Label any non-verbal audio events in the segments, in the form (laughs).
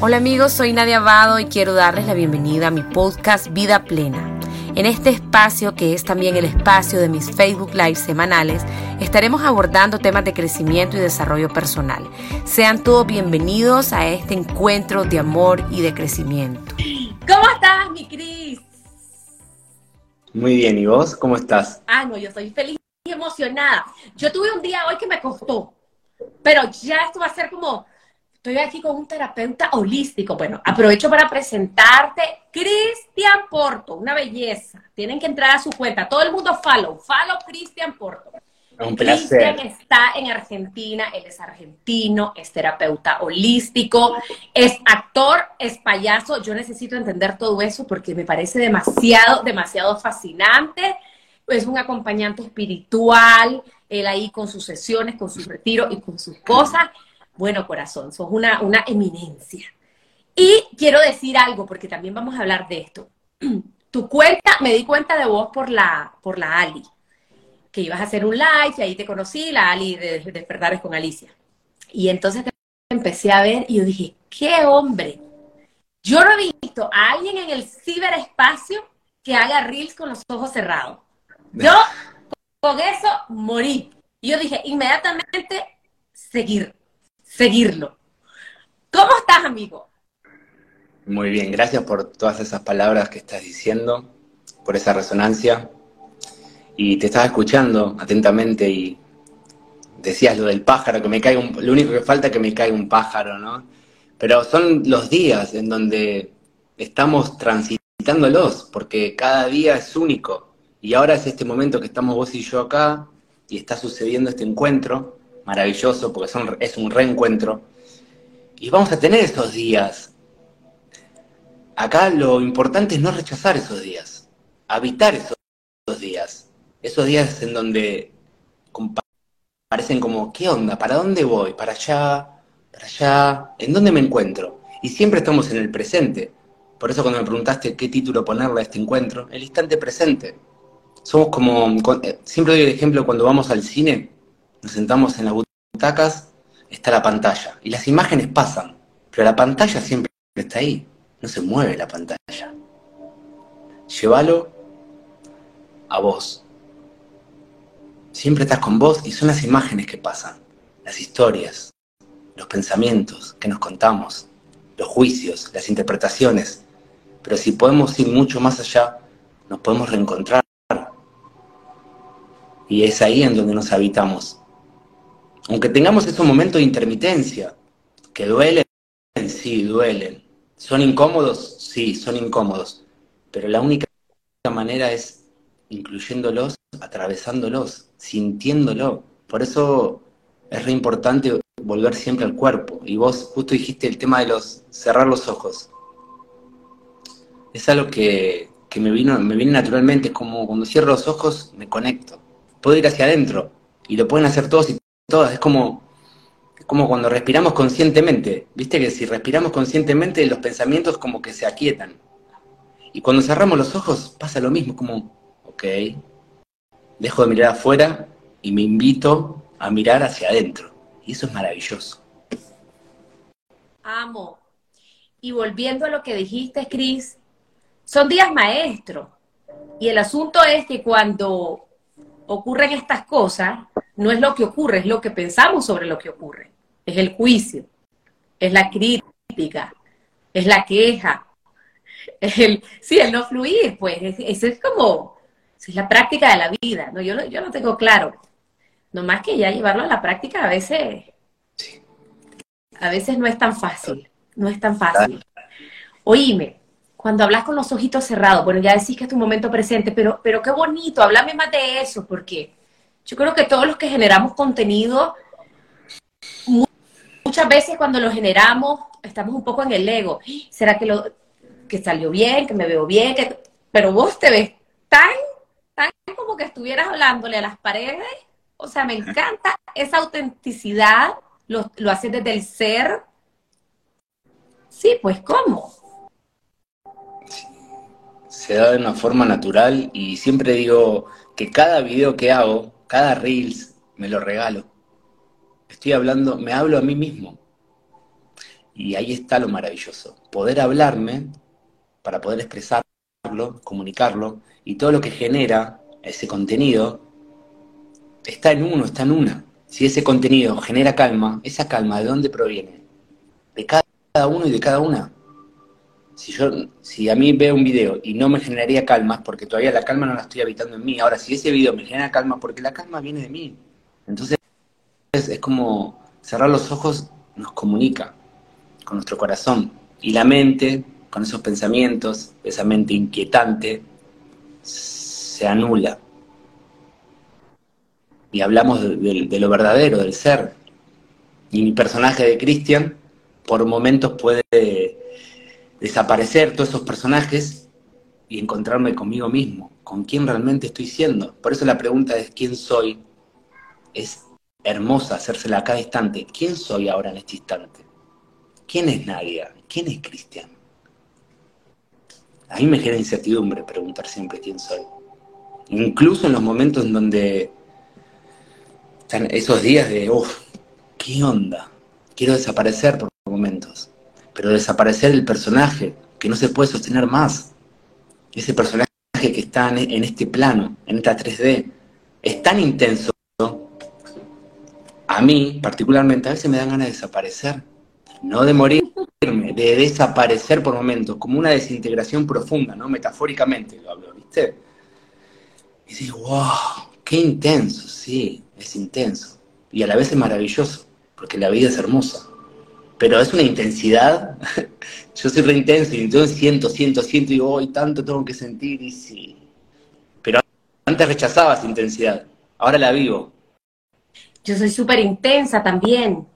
Hola amigos, soy Nadia Abado y quiero darles la bienvenida a mi podcast Vida Plena. En este espacio, que es también el espacio de mis Facebook Live semanales, estaremos abordando temas de crecimiento y desarrollo personal. Sean todos bienvenidos a este encuentro de amor y de crecimiento. ¿Cómo estás, mi Cris? Muy bien, ¿y vos? ¿Cómo estás? Ah, no, yo estoy feliz y emocionada. Yo tuve un día hoy que me costó, pero ya esto va a ser como Estoy aquí con un terapeuta holístico. Bueno, aprovecho para presentarte Cristian Porto, una belleza. Tienen que entrar a su cuenta. Todo el mundo follow, follow Cristian Porto. Un placer. Cristian está en Argentina, él es argentino, es terapeuta holístico, es actor, es payaso. Yo necesito entender todo eso porque me parece demasiado, demasiado fascinante. Es un acompañante espiritual, él ahí con sus sesiones, con sus retiros y con sus cosas. Bueno, corazón, sos una, una eminencia. Y quiero decir algo, porque también vamos a hablar de esto. (clears throat) Tu cuenta, me di cuenta de vos por la, por la Ali, que ibas a hacer un live y ahí te conocí, la Ali de Despertares con Alicia. Y entonces te empecé a ver y yo dije, qué hombre. Yo no he visto a alguien en el ciberespacio que haga reels con los ojos cerrados. Yo (laughs) con eso morí. Y yo dije, inmediatamente seguir seguirlo. ¿Cómo estás, amigo? Muy bien, gracias por todas esas palabras que estás diciendo, por esa resonancia. Y te estaba escuchando atentamente y decías lo del pájaro, que me caiga un, lo único que falta es que me caiga un pájaro, ¿no? Pero son los días en donde estamos transitándolos, porque cada día es único. Y ahora es este momento que estamos vos y yo acá, y está sucediendo este encuentro, maravilloso porque son, es un reencuentro. Y vamos a tener esos días. Acá lo importante es no rechazar esos días, habitar esos, días. Esos días en donde parecen como, ¿qué onda? ¿Para dónde voy? ¿Para allá? ¿Para allá? ¿En dónde me encuentro? Y siempre estamos en el presente. Por eso cuando me preguntaste qué título ponerle a este encuentro, el instante presente. Somos como, eh, siempre doy el ejemplo cuando vamos al cine, nos sentamos en las está la pantalla. Y las imágenes pasan, pero la pantalla siempre está ahí. No se mueve la pantalla. Llévalo a vos. Siempre estás con vos y son las imágenes que pasan, las historias, los pensamientos que nos contamos, los juicios, las interpretaciones. Pero si podemos ir mucho más allá, nos podemos reencontrar. Y es ahí en donde nos habitamos, aunque tengamos esos momentos de intermitencia, que duelen, sí, duelen. ¿Son incómodos? Sí, son incómodos. Pero la única manera es incluyéndolos, atravesándolos, sintiéndolo. Por eso es re importante volver siempre al cuerpo. Y vos justo dijiste el tema de los cerrar los ojos. Es algo que, que me vino, me viene naturalmente, es como cuando cierro los ojos me conecto. Puedo ir hacia adentro. Y lo pueden hacer todos y todas. Es como, como cuando respiramos conscientemente. Viste que si respiramos conscientemente, los pensamientos como que se aquietan. Y cuando cerramos los ojos, pasa lo mismo, como, ok, dejo de mirar afuera y me invito a mirar hacia adentro. Y eso es maravilloso. Amo. Y volviendo a lo que dijiste, Cris, son días maestros. Y el asunto es que cuando ocurren estas cosas, no es lo que ocurre, es lo que pensamos sobre lo que ocurre. Es el juicio, es la crítica, es la queja, es el, sí, el no fluir, pues, eso es como, es la práctica de la vida, ¿no? Yo, no, yo no tengo claro. Nomás que ya llevarlo a la práctica a veces, a veces no es tan fácil, no es tan fácil. Oíme, cuando hablas con los ojitos cerrados, bueno, ya decís que es tu momento presente, pero, pero qué bonito, háblame más de eso, porque yo creo que todos los que generamos contenido, muchas veces cuando lo generamos, estamos un poco en el ego. ¿Será que, lo, que salió bien, que me veo bien? Pero vos te ves tan, tan como que estuvieras hablándole a las paredes. O sea, me encanta esa autenticidad, lo, lo haces desde el ser. Sí, pues ¿cómo? Se da de una forma natural y siempre digo que cada video que hago cada Reels me lo regalo. Estoy hablando, me hablo a mí mismo. Y ahí está lo maravilloso, poder hablarme para poder expresarlo, comunicarlo, y todo lo que genera ese contenido está en uno, está en una. Si ese contenido genera calma, esa calma, ¿de dónde proviene? De cada uno y de cada una. Si, yo, si a mí veo un video y no me generaría calma, porque todavía la calma no la estoy habitando en mí. Ahora, si ese video me genera calma, porque la calma viene de mí. Entonces, es como cerrar los ojos nos comunica con nuestro corazón. Y la mente, con esos pensamientos, esa mente inquietante, se anula. Y hablamos de, lo verdadero, del ser. Y mi personaje de Christian, por momentos puede desaparecer todos esos personajes y encontrarme conmigo mismo, con quién realmente estoy siendo. Por eso la pregunta es quién soy. Es hermosa hacérsela a cada instante. ¿Quién soy ahora en este instante? ¿Quién es Nadia? ¿Quién es Cristian? A mí me genera incertidumbre preguntar siempre quién soy. Incluso en los momentos en donde están esos días de, uff, ¿qué onda? Quiero desaparecer por momentos. Pero desaparecer el personaje, que no se puede sostener más. Ese personaje que está en este plano, en esta 3D, es tan intenso a mí, particularmente, a veces me dan ganas de desaparecer. No de morirme, de desaparecer por momentos, como una desintegración profunda, ¿no? Metafóricamente lo hablo, ¿viste? Y digo, wow, qué intenso, sí, es intenso. Y a la vez es maravilloso, porque la vida es hermosa. Pero es una intensidad. (laughs) Yo soy re intenso y entonces siento, siento, siento y digo, hoy tanto tengo que sentir y sí. Pero antes rechazaba esa intensidad, ahora la vivo yo soy súper intensa también.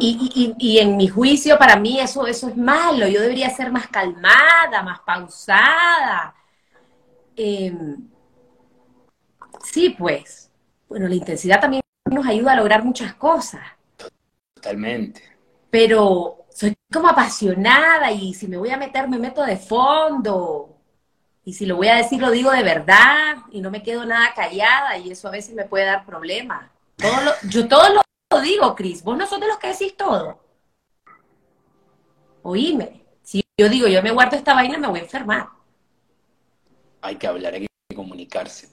Y, en mi juicio, para mí eso, eso es malo. Yo debería ser más calmada, más pausada. Em, sí, pues. Bueno, la intensidad también nos ayuda a lograr muchas cosas. Totalmente. Pero soy como apasionada y si me voy a meter, me meto de fondo. Y si lo voy a decir, lo digo de verdad y no me quedo nada callada y eso a veces me puede dar problemas yo todo lo digo, Cris. Vos no sos de los que decís todo. Oíme. Si yo digo, yo me guardo esta vaina, me voy a enfermar. Hay que hablar, hay que comunicarse.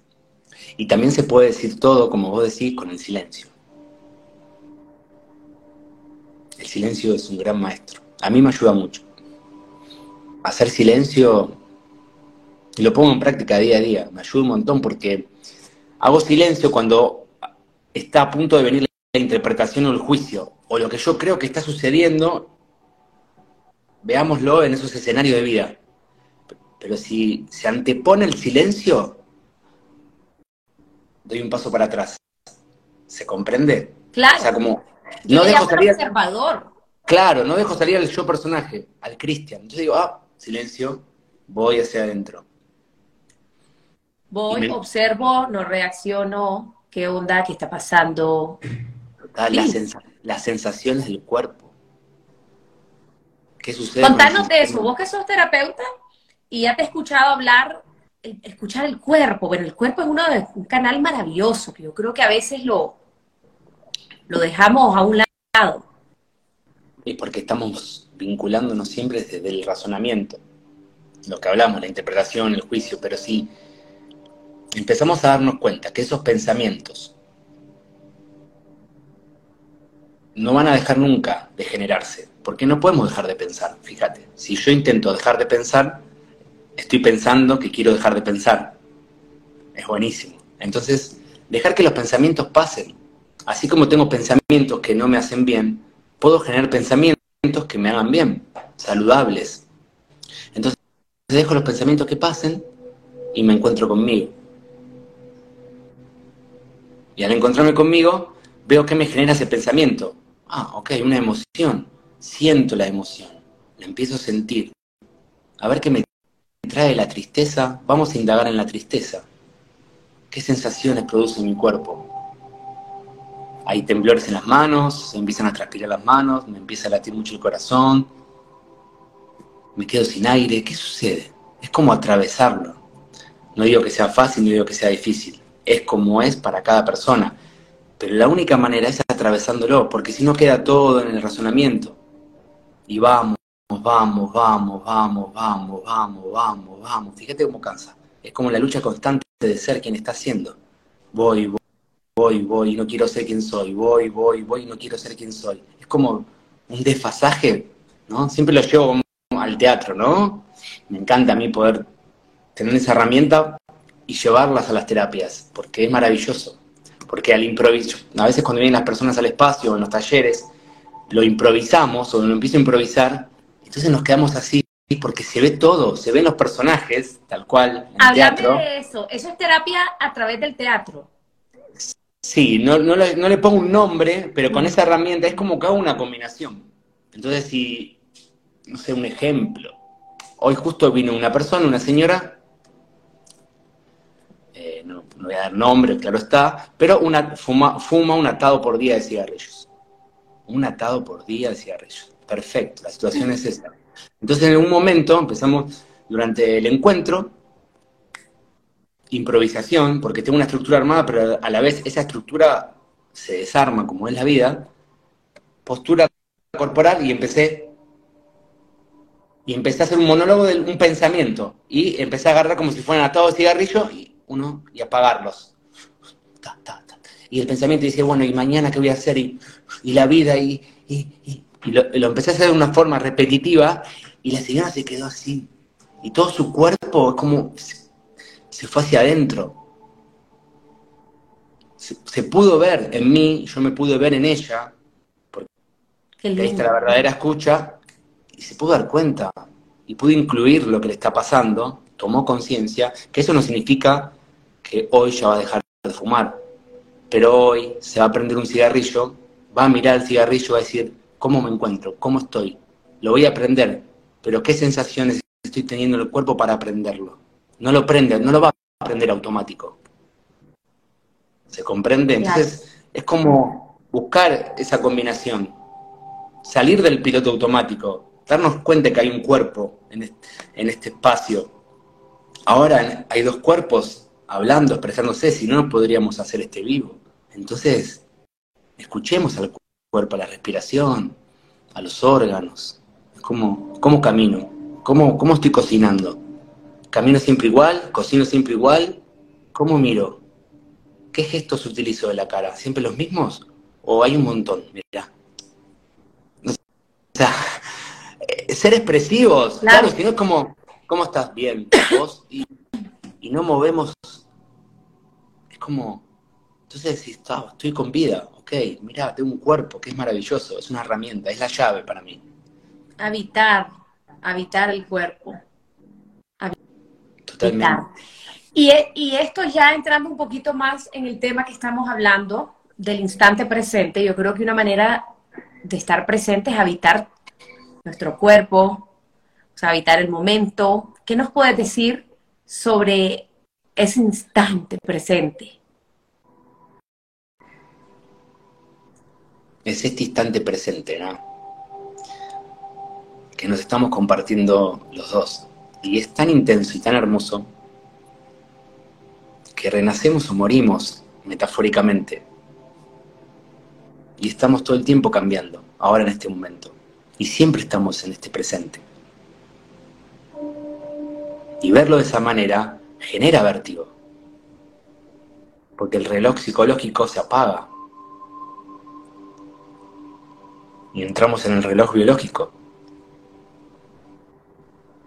Y también se puede decir todo, como vos decís, con el silencio. El silencio es un gran maestro. A mí me ayuda mucho. Hacer silencio, y lo pongo en práctica día a día, me ayuda un montón porque hago silencio cuando está a punto de venir la interpretación o el juicio, o lo que yo creo que está sucediendo, veámoslo en esos escenarios de vida. Pero si se antepone el silencio, doy un paso para atrás. ¿Se comprende? Claro. O sea, como no dejo salir observador. Claro, no dejo salir al yo personaje, al Cristian. Yo digo, ah, silencio, voy hacia adentro. Voy, observo, no reacciono, ¿Qué onda? ¿Qué está pasando? las sensaciones del cuerpo. ¿Qué sucede? Contanos de eso. Vos que sos terapeuta y ya te he escuchado hablar, escuchar el cuerpo. Bueno, el cuerpo es uno de, un canal maravilloso que yo creo que a veces lo, lo dejamos a un lado. Y porque estamos vinculándonos siempre desde el razonamiento. Lo que hablamos, la interpretación, el juicio, pero sí empezamos a darnos cuenta que esos pensamientos no van a dejar nunca de generarse, porque no podemos dejar de pensar, fíjate, si yo intento dejar de pensar, estoy pensando que quiero dejar de pensar, es buenísimo. Entonces, dejar que los pensamientos pasen, así como tengo pensamientos que no me hacen bien, puedo generar pensamientos que me hagan bien, saludables. Entonces, dejo los pensamientos que pasen y me encuentro conmigo. Y al encontrarme conmigo, veo que me genera ese pensamiento. Ah, ok, una emoción. Siento la emoción. La empiezo a sentir. A ver qué me trae la tristeza. Vamos a indagar en la tristeza. ¿Qué sensaciones produce mi cuerpo? Hay temblores en las manos, se empiezan a transpirar las manos, me empieza a latir mucho el corazón, me quedo sin aire. ¿Qué sucede? Es como atravesarlo. No digo que sea fácil, no digo que sea difícil es como es para cada persona. Pero la única manera es atravesándolo, porque si no queda todo en el razonamiento. Y vamos, vamos, vamos, vamos, vamos, vamos, vamos, vamos. Fíjate cómo cansa. Es como la lucha constante de ser quien está siendo. Voy, voy, voy, voy, no quiero ser quien soy. Voy, voy, voy, no quiero ser quien soy. Es como un desfasaje, ¿no? Siempre lo llevo al teatro, ¿no? Me encanta a mí poder tener esa herramienta y llevarlas a las terapias, porque es maravilloso. Porque al improvisar, a veces cuando vienen las personas al espacio, en los talleres, lo improvisamos o lo empiezo a improvisar, entonces nos quedamos así porque se ve todo, se ven los personajes, tal cual, en teatro. de eso, eso es terapia a través del teatro. Sí, no, no, le, pongo un nombre, pero con esa herramienta es como que hago una combinación. Entonces, si, no sé, un ejemplo. Hoy justo vino una persona, una señora, eh, no, voy a dar nombre, claro está, pero una, fuma, fuma un atado por día de cigarrillos. Un atado por día de cigarrillos. Perfecto, la situación es esta. Entonces en un momento empezamos durante el encuentro, improvisación, porque tengo una estructura armada, pero a la vez esa estructura se desarma como es la vida, postura corporal y empecé y empecé a hacer un monólogo de un pensamiento y empecé a agarrar como si fueran atados de cigarrillo y uno y apagarlos. Y el pensamiento dice, bueno, ¿y mañana qué voy a hacer? Y, la vida, y, y lo, empecé a hacer de una forma repetitiva y la señora se quedó así. Y todo su cuerpo es como se, fue hacia adentro. Se, pudo ver en mí, yo me pude ver en ella, porque ahí está la verdadera escucha, y se pudo dar cuenta, y pudo incluir lo que le está pasando, tomó conciencia, que eso no significa que hoy ya va a dejar de fumar, pero hoy se va a prender un cigarrillo, va a mirar el cigarrillo y va a decir, cómo me encuentro, cómo estoy. Lo voy a aprender, pero qué sensaciones estoy teniendo en el cuerpo para aprenderlo. No lo prende, no lo va a aprender automático. ¿Se comprende? Entonces es como buscar esa combinación, salir del piloto automático, darnos cuenta que hay un cuerpo en este, en este espacio. Ahora hay dos cuerpos hablando, expresándose, si no, no podríamos hacer este vivo. Entonces, escuchemos al cuerpo a la respiración, a los órganos. ¿Cómo, cómo camino? ¿Cómo, ¿Cómo estoy cocinando? ¿Camino siempre igual? ¿Cocino siempre igual? ¿Cómo miro? ¿Qué gestos utilizo de la cara? ¿Siempre los mismos? ¿O hay un montón? Mira. O sea, (laughs) eh, ser expresivos, claro, si no es como, ¿cómo estás? Bien, (coughs) vos, y, y no movemos. Es como, entonces, si estoy con vida, ok, mira, tengo un cuerpo que es maravilloso, es una herramienta, es la llave para mí. Habitar, habitar el cuerpo. Y, e, y esto ya entrando un poquito más en el tema que estamos hablando, del instante presente, yo creo que una manera de estar presente es habitar nuestro cuerpo, o sea, habitar el momento. ¿Qué nos puedes decir sobre ese instante presente? es este instante presente, ¿no? Que nos estamos compartiendo los dos. Y es tan intenso y tan hermoso que renacemos o morimos, metafóricamente. Y estamos todo el tiempo cambiando, ahora en este momento. Y siempre estamos en este presente. Y verlo de esa manera genera vértigo. Porque el reloj psicológico se apaga y entramos en el reloj biológico,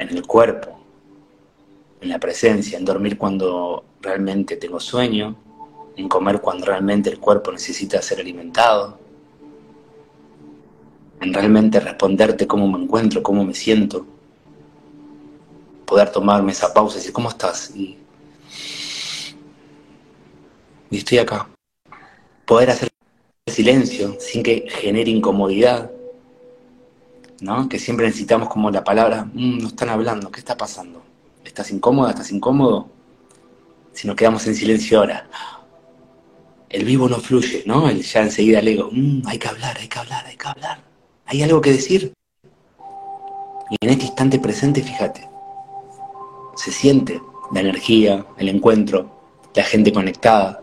en el cuerpo, en la presencia, en dormir cuando realmente tengo sueño, en comer cuando realmente el cuerpo necesita ser alimentado, en realmente responderte cómo me encuentro, cómo me siento, poder tomarme esa pausa y decir, ¿cómo estás? Y, y estoy acá. Poder hacer silencio, sin que genere incomodidad, ¿no? Que siempre necesitamos como la palabra, mm, no están hablando, ¿qué está pasando? ¿Estás incómoda? ¿Estás incómodo? Si nos quedamos en silencio ahora, el vivo no fluye, ¿no? El, ya enseguida le digo, mm, hay que hablar, hay que hablar, hay que hablar. ¿Hay algo que decir? Y en este instante presente, fíjate, se siente la energía, el encuentro, la gente conectada.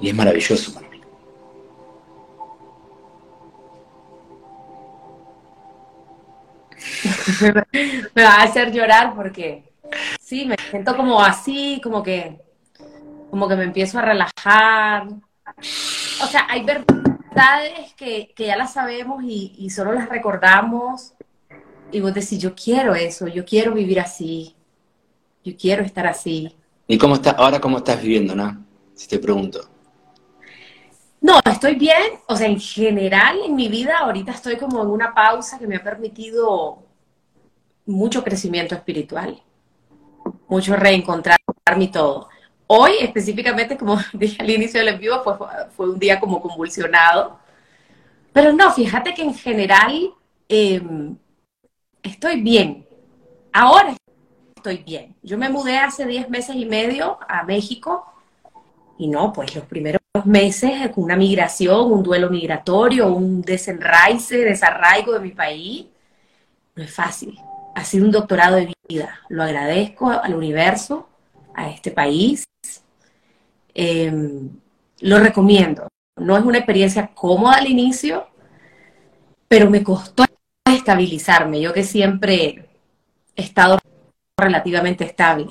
Y es maravilloso. (laughs) me va a hacer llorar porque sí, me siento como así, como que, como que me empiezo a relajar. O sea, hay verdades que, ya las sabemos y, y, solo las recordamos. Y vos decís, yo quiero eso, yo quiero vivir así, yo quiero estar así. ¿Y cómo está, ahora cómo estás viviendo, no? Si te pregunto. No, estoy bien. O sea, en general en mi vida ahorita estoy como en una pausa que me ha permitido mucho crecimiento espiritual, mucho reencontrar mi todo. Hoy específicamente, como (laughs) dije al inicio del envío, fue, un día como convulsionado. Pero no, fíjate que en general em, estoy bien. Ahora estoy bien. Yo me mudé hace 10 meses y medio a México y no, pues los primeros meses, una migración, un duelo migratorio, un desenraice, desarraigo de mi país, no es fácil. Ha sido un doctorado de vida. Lo agradezco al universo, a este país. Em, lo recomiendo. No es una experiencia cómoda al inicio, pero me costó estabilizarme. Yo que siempre he estado relativamente estable.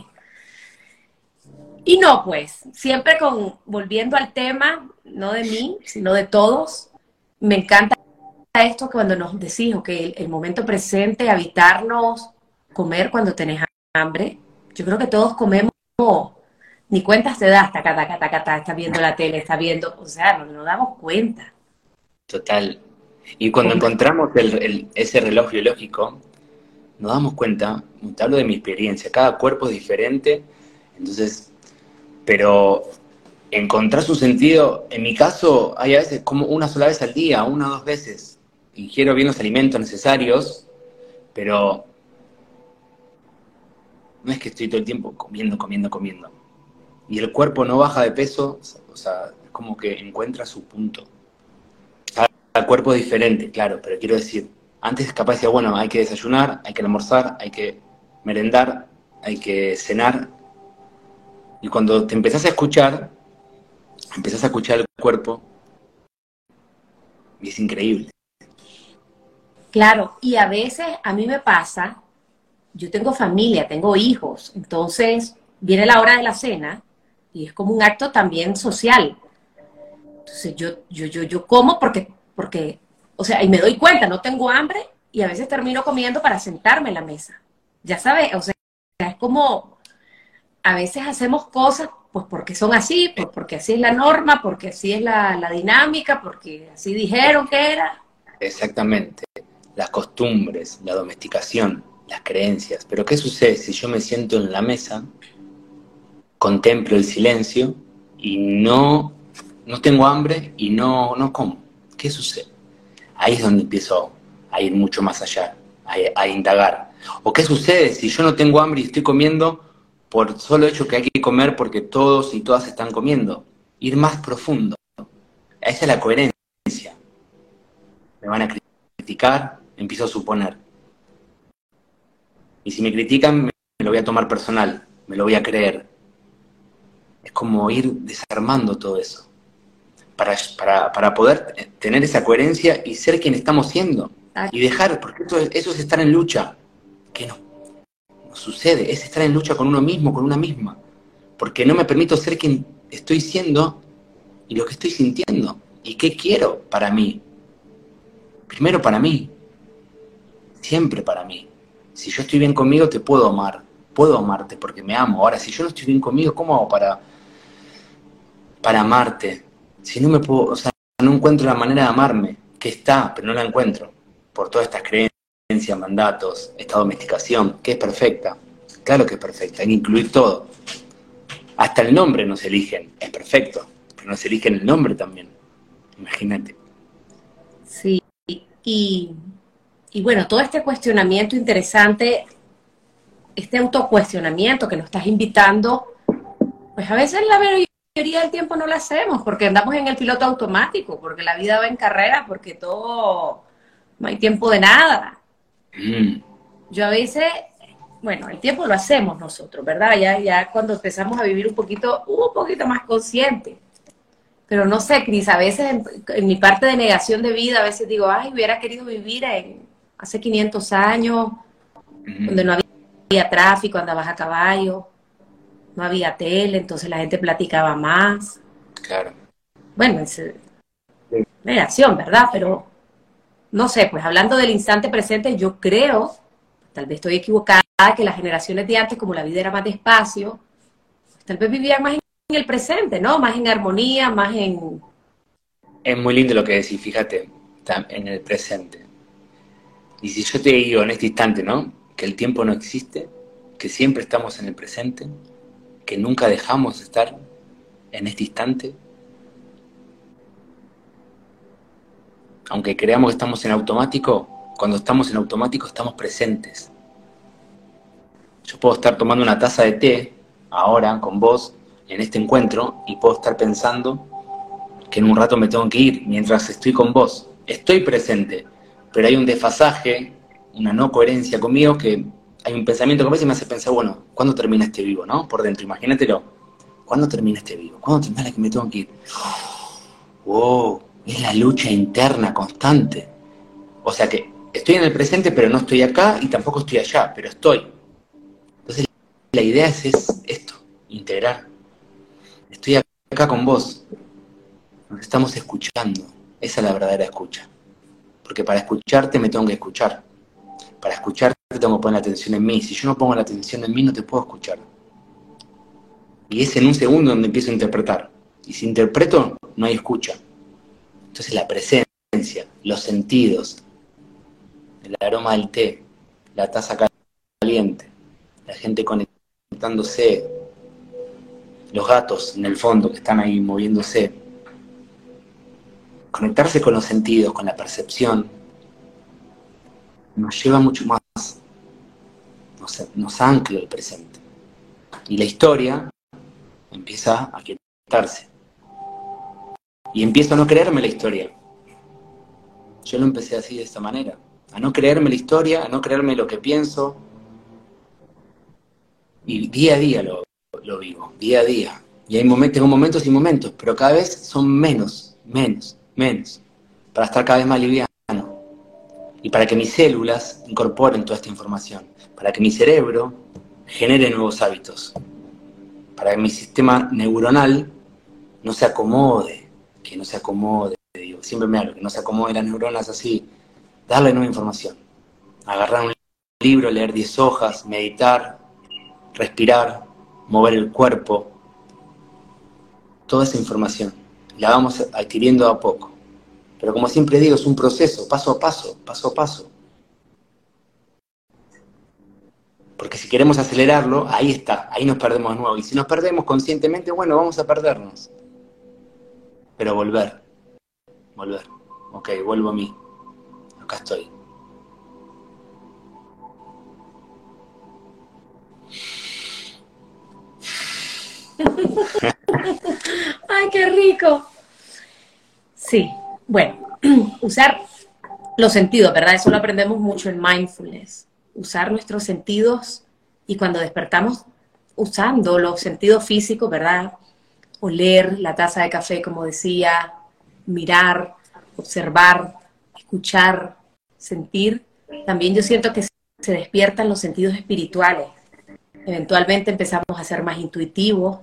Y no, pues, siempre con, volviendo al tema, no de mí, sino de todos, me encanta esto cuando nos decís, que el, momento presente, habitarnos, comer cuando tenés hambre. Yo creo que todos comemos, ni cuenta se da hasta acá, acá, acá, está viendo la tele, está viendo, o sea, no nos damos cuenta. Total. Y cuando encontramos ese reloj biológico, nos damos cuenta, te hablo de mi experiencia, cada cuerpo es diferente, entonces pero encontrar su sentido, en mi caso, hay a veces como una sola vez al día, una o dos veces. Ingiero bien los alimentos necesarios, pero no es que estoy todo el tiempo comiendo, comiendo, comiendo. Y el cuerpo no baja de peso, o sea, es como que encuentra su punto. El cuerpo es diferente, claro, pero quiero decir, antes capaz decía, bueno, hay que desayunar, hay que almorzar, hay que merendar, hay que cenar, y cuando te empezás a escuchar, empezás a escuchar el cuerpo y es increíble. Claro, y a veces a mí me pasa, yo tengo familia, tengo hijos, entonces viene la hora de la cena y es como un acto también social. Entonces yo, yo, yo, yo como porque, porque, o sea, y me doy cuenta, no tengo hambre y a veces termino comiendo para sentarme en la mesa. Ya sabes, o sea, es como a veces hacemos cosas pues porque son así, pues porque así es la norma, porque así es la, dinámica, porque así dijeron que era. Exactamente, las costumbres, la domesticación, las creencias. Pero ¿qué sucede si yo me siento en la mesa, contemplo el silencio y no, no tengo hambre y no, no como? ¿Qué sucede? Ahí es donde empiezo a ir mucho más allá, a, indagar. ¿O qué sucede si yo no tengo hambre y estoy comiendo por solo hecho que hay que comer porque todos y todas están comiendo. Ir más profundo. Esa es la coherencia. Me van a criticar, empiezo a suponer. Y si me critican, me lo voy a tomar personal, me lo voy a creer. Es como ir desarmando todo eso. Para, para, poder tener esa coherencia y ser quien estamos siendo. Y dejar, porque eso, eso es estar en lucha. Que no sucede, es estar en lucha con uno mismo, con una misma, porque no me permito ser quien estoy siendo y lo que estoy sintiendo y qué quiero para mí. Primero para mí, siempre para mí. Si yo estoy bien conmigo, te puedo amar, puedo amarte porque me amo. Ahora, si yo no estoy bien conmigo, ¿cómo hago para, para amarte? Si no me puedo, o sea, no encuentro la manera de amarme, que está, pero no la encuentro, por todas estas creencias mandatos, esta domesticación, que es perfecta. Claro que es perfecta, hay que incluir todo. Hasta el nombre nos eligen, es perfecto, pero nos eligen el nombre también. Imagínate. Sí, y, y bueno, todo este cuestionamiento interesante, este autocuestionamiento que nos estás invitando, pues a veces la mayoría del tiempo no lo hacemos porque andamos en el piloto automático, porque la vida va en carrera, porque todo, no hay tiempo de nada. Mm. Yo a veces, bueno, el tiempo lo hacemos nosotros, ¿verdad? Ya, ya cuando empezamos a vivir un poquito, un poquito más consciente. Pero no sé, Cris, a veces en, mi parte de negación de vida, a veces digo, ay, hubiera querido vivir en, hace 500 años, donde no había tráfico, andabas a caballo, no había tele, entonces la gente platicaba más. Claro. Bueno, es negación, ¿verdad? Pero no sé, pues hablando del instante presente, yo creo, tal vez estoy equivocada, que las generaciones de antes, como la vida era más despacio, tal vez vivían más en el presente, ¿no? Más en armonía, más en... Es muy lindo lo que decís, fíjate, en el presente. Y si yo te digo en este instante, ¿no? Que el tiempo no existe, que siempre estamos en el presente, que nunca dejamos de estar en este instante, aunque creamos que estamos en automático, cuando estamos en automático estamos presentes. Yo puedo estar tomando una taza de té ahora con vos en este encuentro y puedo estar pensando que en un rato me tengo que ir mientras estoy con vos. Estoy presente, pero hay un desfasaje, una no coherencia conmigo que hay un pensamiento que a veces me hace pensar, bueno, ¿cuándo termina este vivo, no? Por dentro, imagínatelo. ¿Cuándo termina este vivo? ¿Cuándo termina que me tengo que ir? Wow, es la lucha interna constante. O sea que estoy en el presente, pero no estoy acá y tampoco estoy allá, pero estoy. Entonces, la idea es, esto, integrar. Estoy acá con vos. Nos estamos escuchando. Esa es la verdadera escucha. Porque para escucharte me tengo que escuchar. Para escucharte tengo que poner atención en mí. Si yo no pongo la atención en mí, no te puedo escuchar. Y es en un segundo donde empiezo a interpretar. Y si interpreto, no hay escucha. Entonces la presencia, los sentidos, el aroma del té, la taza caliente, la gente conectándose, los gatos en el fondo que están ahí moviéndose. Conectarse con los sentidos, con la percepción, nos lleva mucho más, nos, nos ancla el presente. Y la historia empieza a quietarse. Y empiezo a no creerme la historia. Yo lo empecé así, de esta manera. A no creerme la historia, a no creerme lo que pienso. Y día a día lo, lo vivo, día a día. Y hay momentos, tengo momentos y momentos, pero cada vez son menos, menos, menos. Para estar cada vez más liviano. Y para que mis células incorporen toda esta información. Para que mi cerebro genere nuevos hábitos. Para que mi sistema neuronal no se acomode que no se acomode, digo, siempre me hablo, que no se acomode las neuronas así, darle nueva información, agarrar un libro, leer 10 hojas, meditar, respirar, mover el cuerpo, toda esa información, la vamos adquiriendo a poco. Pero como siempre digo, es un proceso, paso a paso, paso a paso. Porque si queremos acelerarlo, ahí está, ahí nos perdemos de nuevo. Y si nos perdemos conscientemente, bueno, vamos a perdernos pero volver, volver. Ok, vuelvo a mí. Acá estoy. (laughs) Ay, qué rico. Sí, bueno, (clears throat) usar los sentidos, ¿verdad? Eso lo aprendemos mucho en mindfulness. Usar nuestros sentidos y cuando despertamos usando los sentidos físicos, ¿verdad? oler la taza de café, como decía, mirar, observar, escuchar, sentir. También yo siento que se despiertan los sentidos espirituales. Eventualmente empezamos a ser más intuitivos,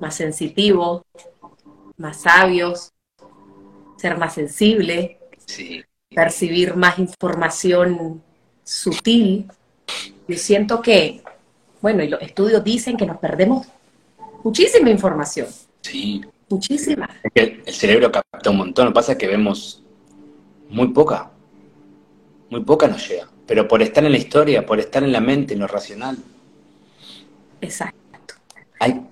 más sensitivos, más sabios, ser más sensibles, percibir más información sutil. Yo siento que, bueno, y los estudios dicen que nos perdemos muchísima información. Sí. Muchísima. el cerebro capta un montón, lo que pasa es que vemos muy poca. Muy poca nos llega. Pero por estar en la historia, por estar en la mente, en lo racional. Exacto. Hay,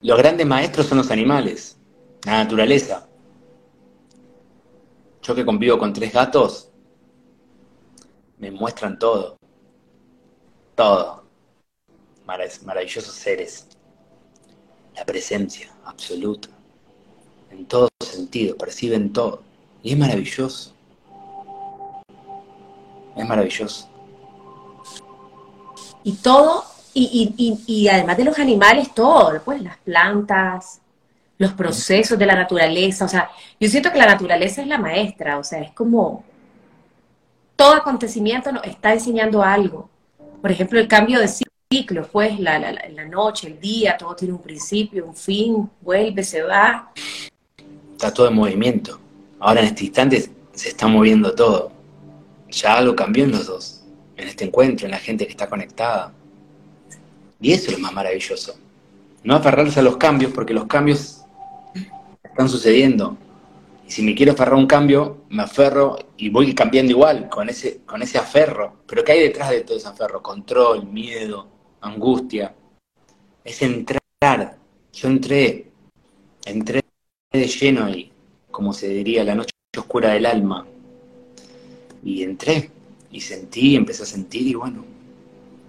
los grandes maestros son los animales, la naturaleza. Yo que convivo con tres gatos, me muestran todo. Todo. Maravillosos seres la presencia absoluta, en todo sentido, perciben todo. Y es maravilloso. Es maravilloso. Y todo, y, además de los animales, todo, pues las plantas, los procesos de la naturaleza, o sea, yo siento que la naturaleza es la maestra, o sea, es como todo acontecimiento nos está enseñando algo. por ejemplo, el cambio de ciclo, pues la, la, la noche, el día, todo tiene un principio, un fin, vuelve, se va. Está todo en movimiento. Ahora en este instante se está moviendo todo. Ya algo cambió en los dos, en este encuentro, en la gente que está conectada. Y eso es lo más maravilloso. No aferrarse a los cambios, porque los cambios están sucediendo. Y si me quiero aferrar a un cambio, me aferro y voy cambiando igual, con ese, con ese aferro. Pero ¿qué hay detrás de todo ese aferro? Control, miedo, angustia. Es entrar. Yo entré, entré de lleno ahí, como se diría, la noche oscura del alma. Y entré, y sentí, empecé a sentir, y bueno,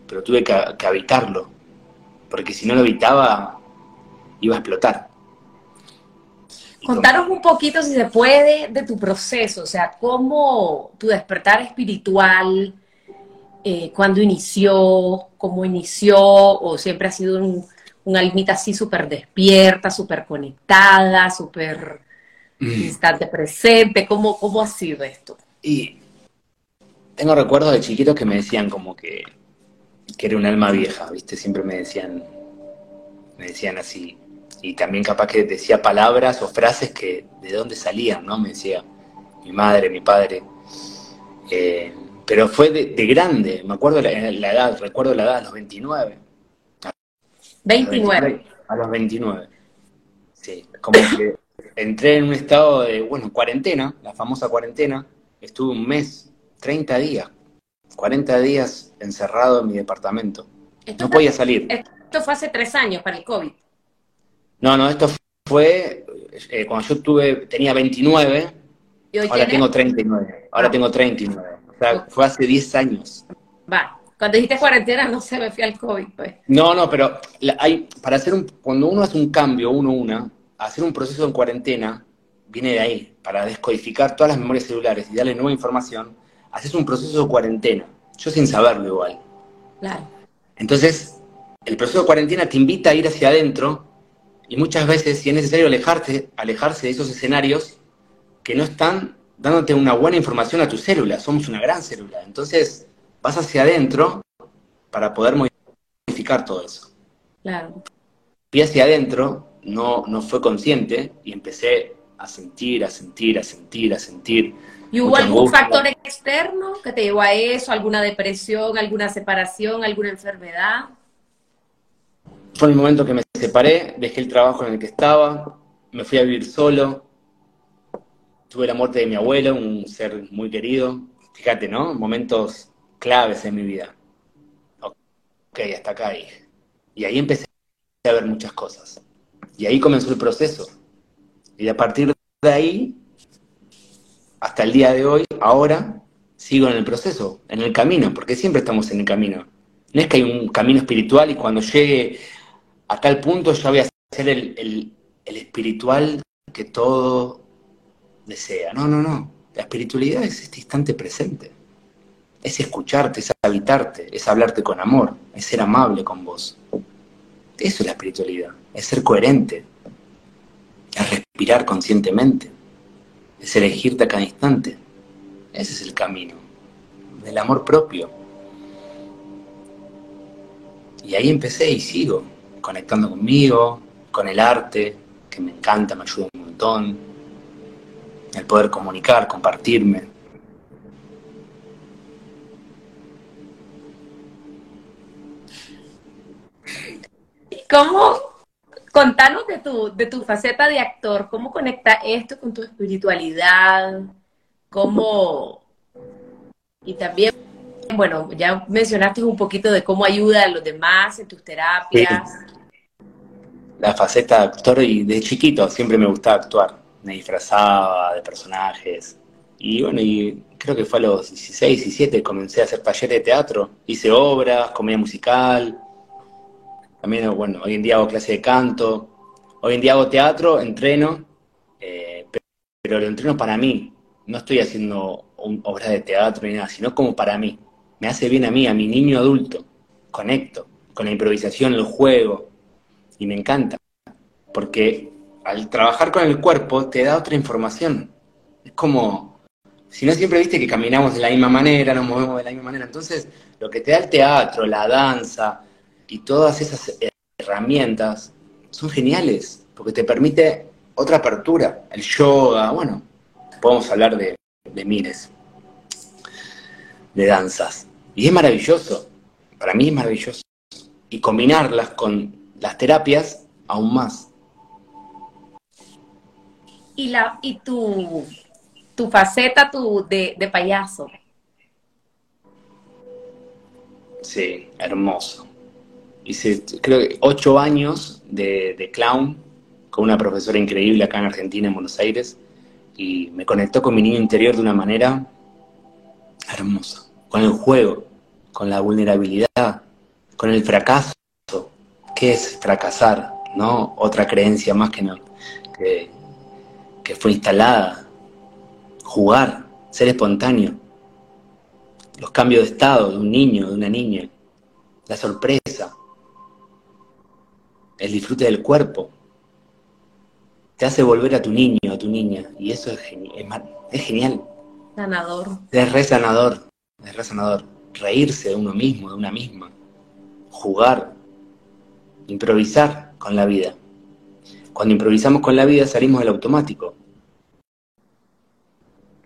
pero tuve que, que habitarlo, porque si no lo habitaba, iba a explotar. Contanos un poquito, si se puede, de tu proceso, o sea, cómo tu despertar espiritual, eh, cuándo inició, cómo inició, o siempre ha sido un, un almita así súper despierta, súper conectada, súper mm. instante presente, ¿Cómo, ¿cómo ha sido esto? Y tengo recuerdos de chiquitos que me decían como que, que era un alma vieja, ¿viste? Siempre me decían, me decían así, y también capaz que decía palabras o frases que de dónde salían, ¿no? Me decía mi madre, mi padre. Eh, pero fue de, grande, me acuerdo la, la, edad, recuerdo la edad, a los 29. 29. A los 29. Sí, como que entré en un estado de, bueno, cuarentena, la famosa cuarentena, estuve un mes, 30 días, 40 días encerrado en mi departamento. no podía salir. Esto fue hace tres años para el COVID. No, no, esto fue eh, cuando yo tuve, tenía 29, ¿Y hoy ahora tengo 39. Ahora ah. tengo 39. O sea, fue hace 10 años. Va. Cuando dijiste cuarentena no se me fui al COVID, pues. No, no, pero hay, para hacer un, cuando uno hace un cambio, uno una, hacer un proceso en cuarentena viene de ahí, para descodificar todas las memorias celulares y darle nueva información, haces un proceso de cuarentena. Yo sin saberlo igual. Claro. Entonces, el proceso de cuarentena te invita a ir hacia adentro y muchas veces, si es necesario alejarte, alejarse de esos escenarios que no están dándote una buena información a tu célula, somos una gran célula. Entonces, vas hacia adentro para poder modificar todo eso. Claro. Fui hacia adentro, no, no fue consciente y empecé a sentir, a sentir, a sentir, a sentir. ¿Y hubo algún factor externo que te llevó a eso? ¿Alguna depresión, alguna separación, alguna enfermedad? Fue el momento que me separé, dejé el trabajo en el que estaba, me fui a vivir solo, tuve la muerte de mi abuelo, un ser muy querido, fíjate, ¿no? Momentos claves en mi vida. Ok, hasta acá. Y ahí empecé a ver muchas cosas. Y ahí comenzó el proceso. Y a partir de ahí, hasta el día de hoy, ahora, sigo en el proceso, en el camino, porque siempre estamos en el camino. No es que hay un camino espiritual y cuando llegue a tal punto ya voy a ser el, espiritual que todo desea. No, no, no. La espiritualidad es este instante presente. Es escucharte, es habitarte, es hablarte con amor, es ser amable con vos. Eso es la espiritualidad, es ser coherente, es respirar conscientemente, es elegirte a cada instante. Ese es el camino del amor propio. Y ahí empecé y sigo conectando conmigo, con el arte, que me encanta, me ayuda un montón, el poder comunicar, compartirme. ¿Cómo, contanos de tu, de tu faceta de actor, cómo conecta esto con tu espiritualidad, cómo, y también, bueno, ya mencionaste un poquito de cómo ayuda a los demás en tus terapias la faceta de actor y de chiquito siempre me gustaba actuar. Me disfrazaba de personajes. Y bueno, y creo que fue a los 16, 17 comencé a hacer talleres de teatro. Hice obras, comedia musical. También, bueno, hoy en día hago clase de canto. Hoy en día hago teatro, entreno, eh, pero lo entreno para mí. No estoy haciendo un, obras de teatro ni nada, sino como para mí. Me hace bien a mí, a mi niño adulto. Conecto con la improvisación, el juego y me encanta, porque al trabajar con el cuerpo te da otra información. Es como Si no, siempre viste que caminamos de la misma manera, nos movemos de la misma manera. Entonces, lo que te da el teatro, la danza y todas esas herramientas son geniales, porque te permite otra apertura, el yoga, bueno, podemos hablar de, de miles de danzas. Y es maravilloso, para mí es maravilloso. Y combinarlas con las terapias, aún más. Y, la, y tu, tu faceta tu, de, de payaso. Sí, hermoso. Hice, creo que ocho años de, clown con una profesora increíble acá en Argentina, en Buenos Aires, y me conectó con mi niño interior de una manera hermosa, con el juego, con la vulnerabilidad, con el fracaso. ¿Qué es fracasar? ¿No? Otra creencia más que, no, que fue instalada. Jugar, ser espontáneo. Los cambios de estado de un niño, de una niña. La sorpresa. El disfrute del cuerpo. Te hace volver a tu niño, a tu niña. Y eso es, es, es genial. Sanador. Es re sanador. Es re sanador. Reírse de uno mismo, de una misma. Jugar. Improvisar con la vida. Cuando improvisamos con la vida salimos del automático.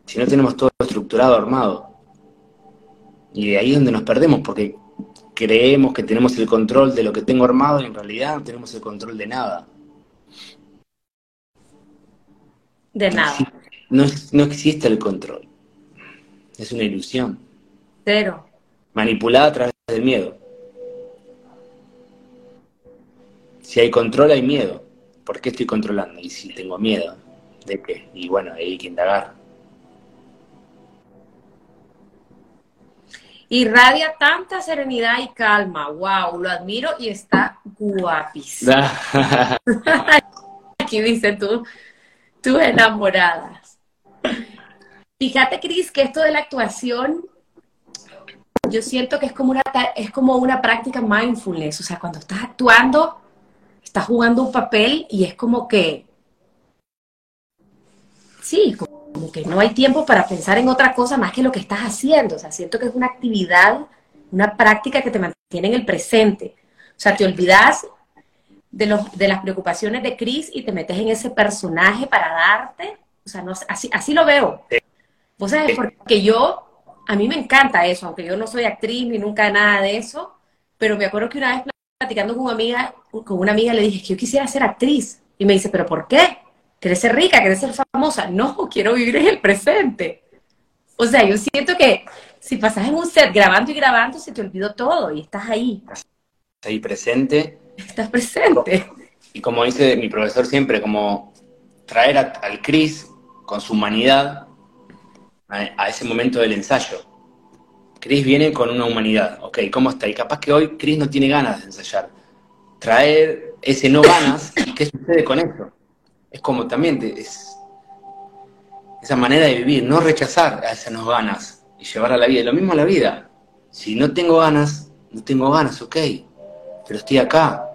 Si no tenemos todo estructurado, armado. Y de ahí es donde nos perdemos, porque creemos que tenemos el control de lo que tengo armado y en realidad no tenemos el control de nada. De nada. No, no existe el control. Es una ilusión. Cero. Manipulada a través del miedo. Si hay control, hay miedo. ¿Por qué estoy controlando? Y si tengo miedo, ¿de qué? Y bueno, hay que indagar. Irradia tanta serenidad y calma. Wow, lo admiro y está guapísimo. (laughs) Aquí dice tú, tú enamoradas. Fíjate, Cris, que esto de la actuación, yo siento que es como una es como una práctica mindfulness. O sea, cuando estás actuando, estás jugando un papel y es como que, sí, como que no hay tiempo para pensar en otra cosa más que lo que estás haciendo. O sea, siento que es una actividad, una práctica que te mantiene en el presente. O sea, te olvidas de, los, de las preocupaciones de Chris y te metes en ese personaje para darte. O sea, no, así, así lo veo. Vos sabés, porque yo, a mí me encanta eso, aunque yo no soy actriz ni nunca nada de eso, pero me acuerdo que una vez platicando con una amiga, con una amiga le dije que yo quisiera ser actriz. Y me dice, ¿pero por qué? ¿Quieres ser rica? ¿Quieres ser famosa? No, quiero vivir en el presente. O sea, yo siento que si pasas en un set grabando y grabando, se te olvidó todo y estás ahí. Estás ahí presente. Estás presente. Y como dice mi profesor siempre, como traer a, al Cris con su humanidad a, a, ese momento del ensayo. Cris viene con una humanidad. Ok, ¿cómo está? Y capaz que hoy Cris no tiene ganas de ensayar. Traer ese no ganas, ¿y qué sucede con eso? Es como también es esa manera de vivir, no rechazar a esas ganas y llevar a la vida. Lo mismo a la vida. Si no tengo ganas, no tengo ganas, ok, pero estoy acá.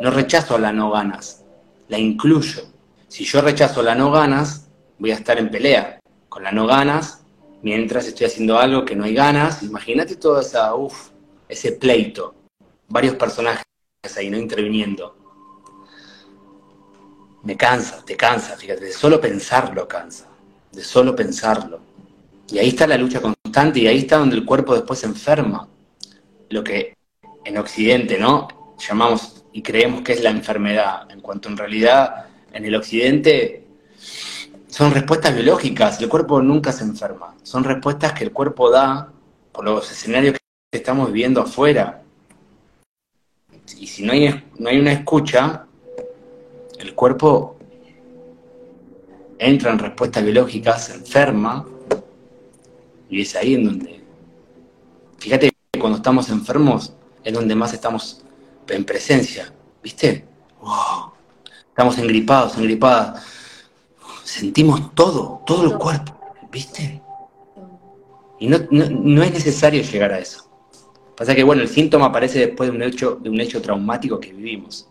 No rechazo a la no ganas, la incluyo. Si yo rechazo la no ganas, voy a estar en pelea con la no ganas mientras estoy haciendo algo que no hay ganas. Imagínate todo esa, uf, ese pleito. Varios personajes ahí, ¿no? Interviniendo me cansa, te cansa, fíjate, de solo pensarlo cansa, de solo pensarlo. Y ahí está la lucha constante y ahí está donde el cuerpo después se enferma. Lo que en Occidente, ¿no? Llamamos y creemos que es la enfermedad, en cuanto en realidad en el Occidente son respuestas biológicas, el cuerpo nunca se enferma, son respuestas que el cuerpo da por los escenarios que estamos viviendo afuera. Y si no hay, no hay una escucha, el cuerpo entra en respuestas biológicas, se enferma, y es ahí en donde, fíjate que cuando estamos enfermos es donde más estamos en presencia, ¿viste? Wow. Estamos engripados, engripadas, sentimos todo, todo el cuerpo, ¿viste? Y no, no, no es necesario llegar a eso. Pasa que, bueno, el síntoma aparece después de un hecho, de un hecho traumático que vivimos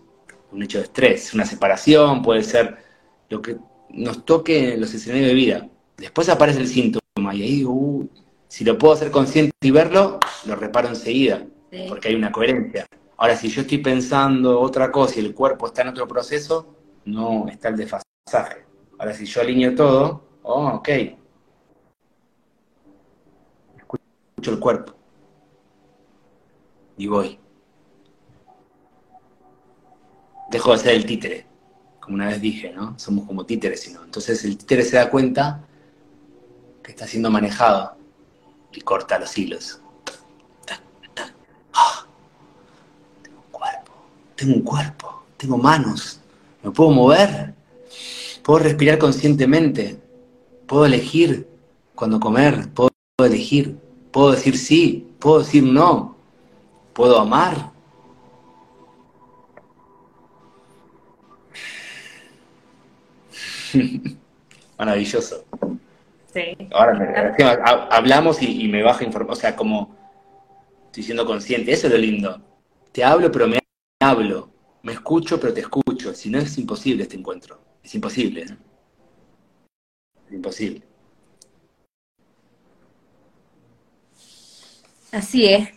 un hecho de estrés, una separación, puede ser lo que nos toque en los escenarios de vida. Después aparece el síntoma. Y ahí digo, uy, si lo puedo hacer consciente y verlo, lo reparo enseguida, Sí. porque hay una coherencia. Ahora, si yo estoy pensando otra cosa y el cuerpo está en otro proceso, no está el desfasaje. Ahora, si yo alineo todo, oh, ok. Escucho el cuerpo. Y voy. Dejo de ser el títere, como una vez dije, ¿no? Somos como títeres, sino. Entonces el títere se da cuenta que está siendo manejado y corta los hilos. Ah, tengo un cuerpo, tengo un cuerpo, tengo manos, me puedo mover, puedo respirar conscientemente, puedo elegir cuando comer, puedo elegir, puedo decir sí, puedo decir no, puedo amar. (laughs) Maravilloso. Sí. Ahora me- hablamos y, y me baja información, o sea, como estoy siendo consciente, eso es lo lindo. Te hablo, pero me hablo. Me escucho, pero te escucho. Si no, es imposible este encuentro. Es imposible. ¿no? Es imposible. Así es.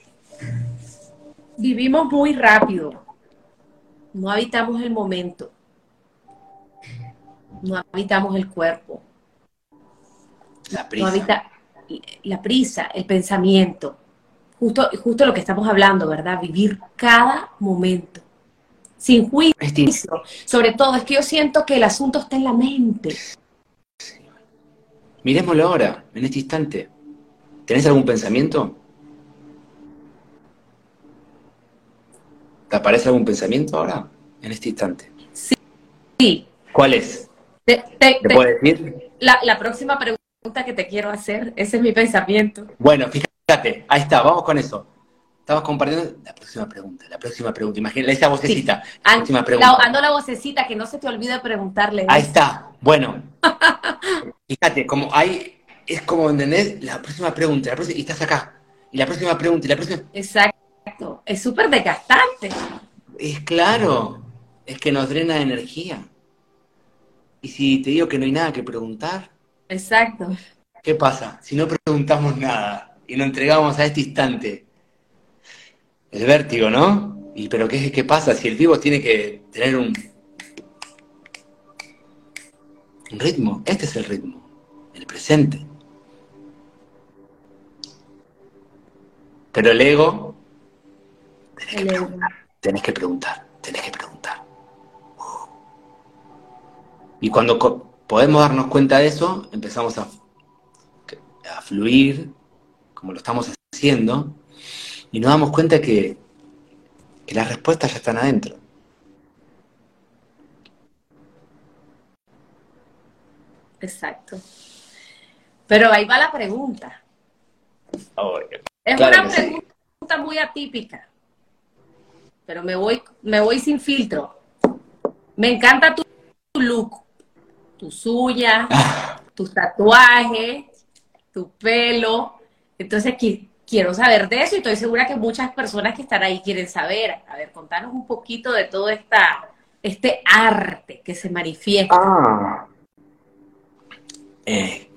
Vivimos muy rápido. No habitamos el momento. No habitamos el cuerpo. La No prisa. habita la prisa, el pensamiento. Justo, justo lo que estamos hablando, ¿verdad? Vivir cada momento. Sin juicio. Sobre todo, es que yo siento que el asunto está en la mente. Miremoslo ahora, en este instante. ¿Tenés algún pensamiento? ¿Te aparece algún pensamiento ahora? En este instante. Sí. ¿Cuál es? Te- te- ¿Te puedo decir? la, la próxima pregunta que te quiero hacer, ese es mi pensamiento. Bueno, fíjate, ahí está, vamos con eso. Estabas compartiendo la próxima pregunta, la próxima pregunta. Imagínate esa vocecita. La An- próxima la- pregunta. ando la vocecita, que no se te olvide preguntarle. Ahí está. Bueno. (laughs) Fíjate, como hay, es como, ¿entendés? La próxima pregunta, la próxima, y estás acá. Y la próxima pregunta, y la próxima. Exacto. Es súper desgastante. Es claro, es que nos drena de energía. Y si te digo que no hay nada que preguntar, Exacto. ¿qué pasa? Si no preguntamos nada y nos entregamos a este instante. El vértigo, ¿no? Y pero ¿qué, qué pasa? Si el vivo tiene que tener un, un ritmo, este es el ritmo, el presente. Pero el ego, El ego. tenés que preguntar, tenés que preguntar. Y cuando co- podemos darnos cuenta de eso, empezamos a, a fluir, como lo estamos haciendo, y nos damos cuenta que, que las respuestas ya están adentro. Exacto. Pero ahí va la pregunta. Es Claro una sí. pregunta muy atípica. Pero me voy, me voy sin filtro. Me encanta tu, tu look, tus uñas, tus tatuajes, tu pelo. Entonces qui- quiero saber de eso y estoy segura que muchas personas que están ahí quieren saber. A ver, contanos un poquito de todo esta, este arte que se manifiesta. Ah. Eh,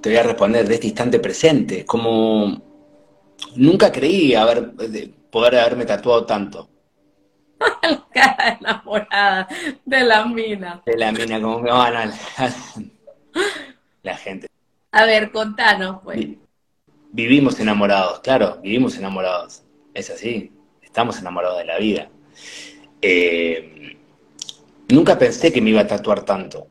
te voy a responder de este instante presente, como nunca creí haber, de- poder haberme tatuado tanto. (laughs) La cara enamorada de la mina. De la mina, como me van a (laughs) la gente. A ver, contanos, pues. Vi- Vivimos enamorados, claro, vivimos enamorados. Es así, estamos enamorados de la vida. Eh, nunca pensé que me iba a tatuar tanto.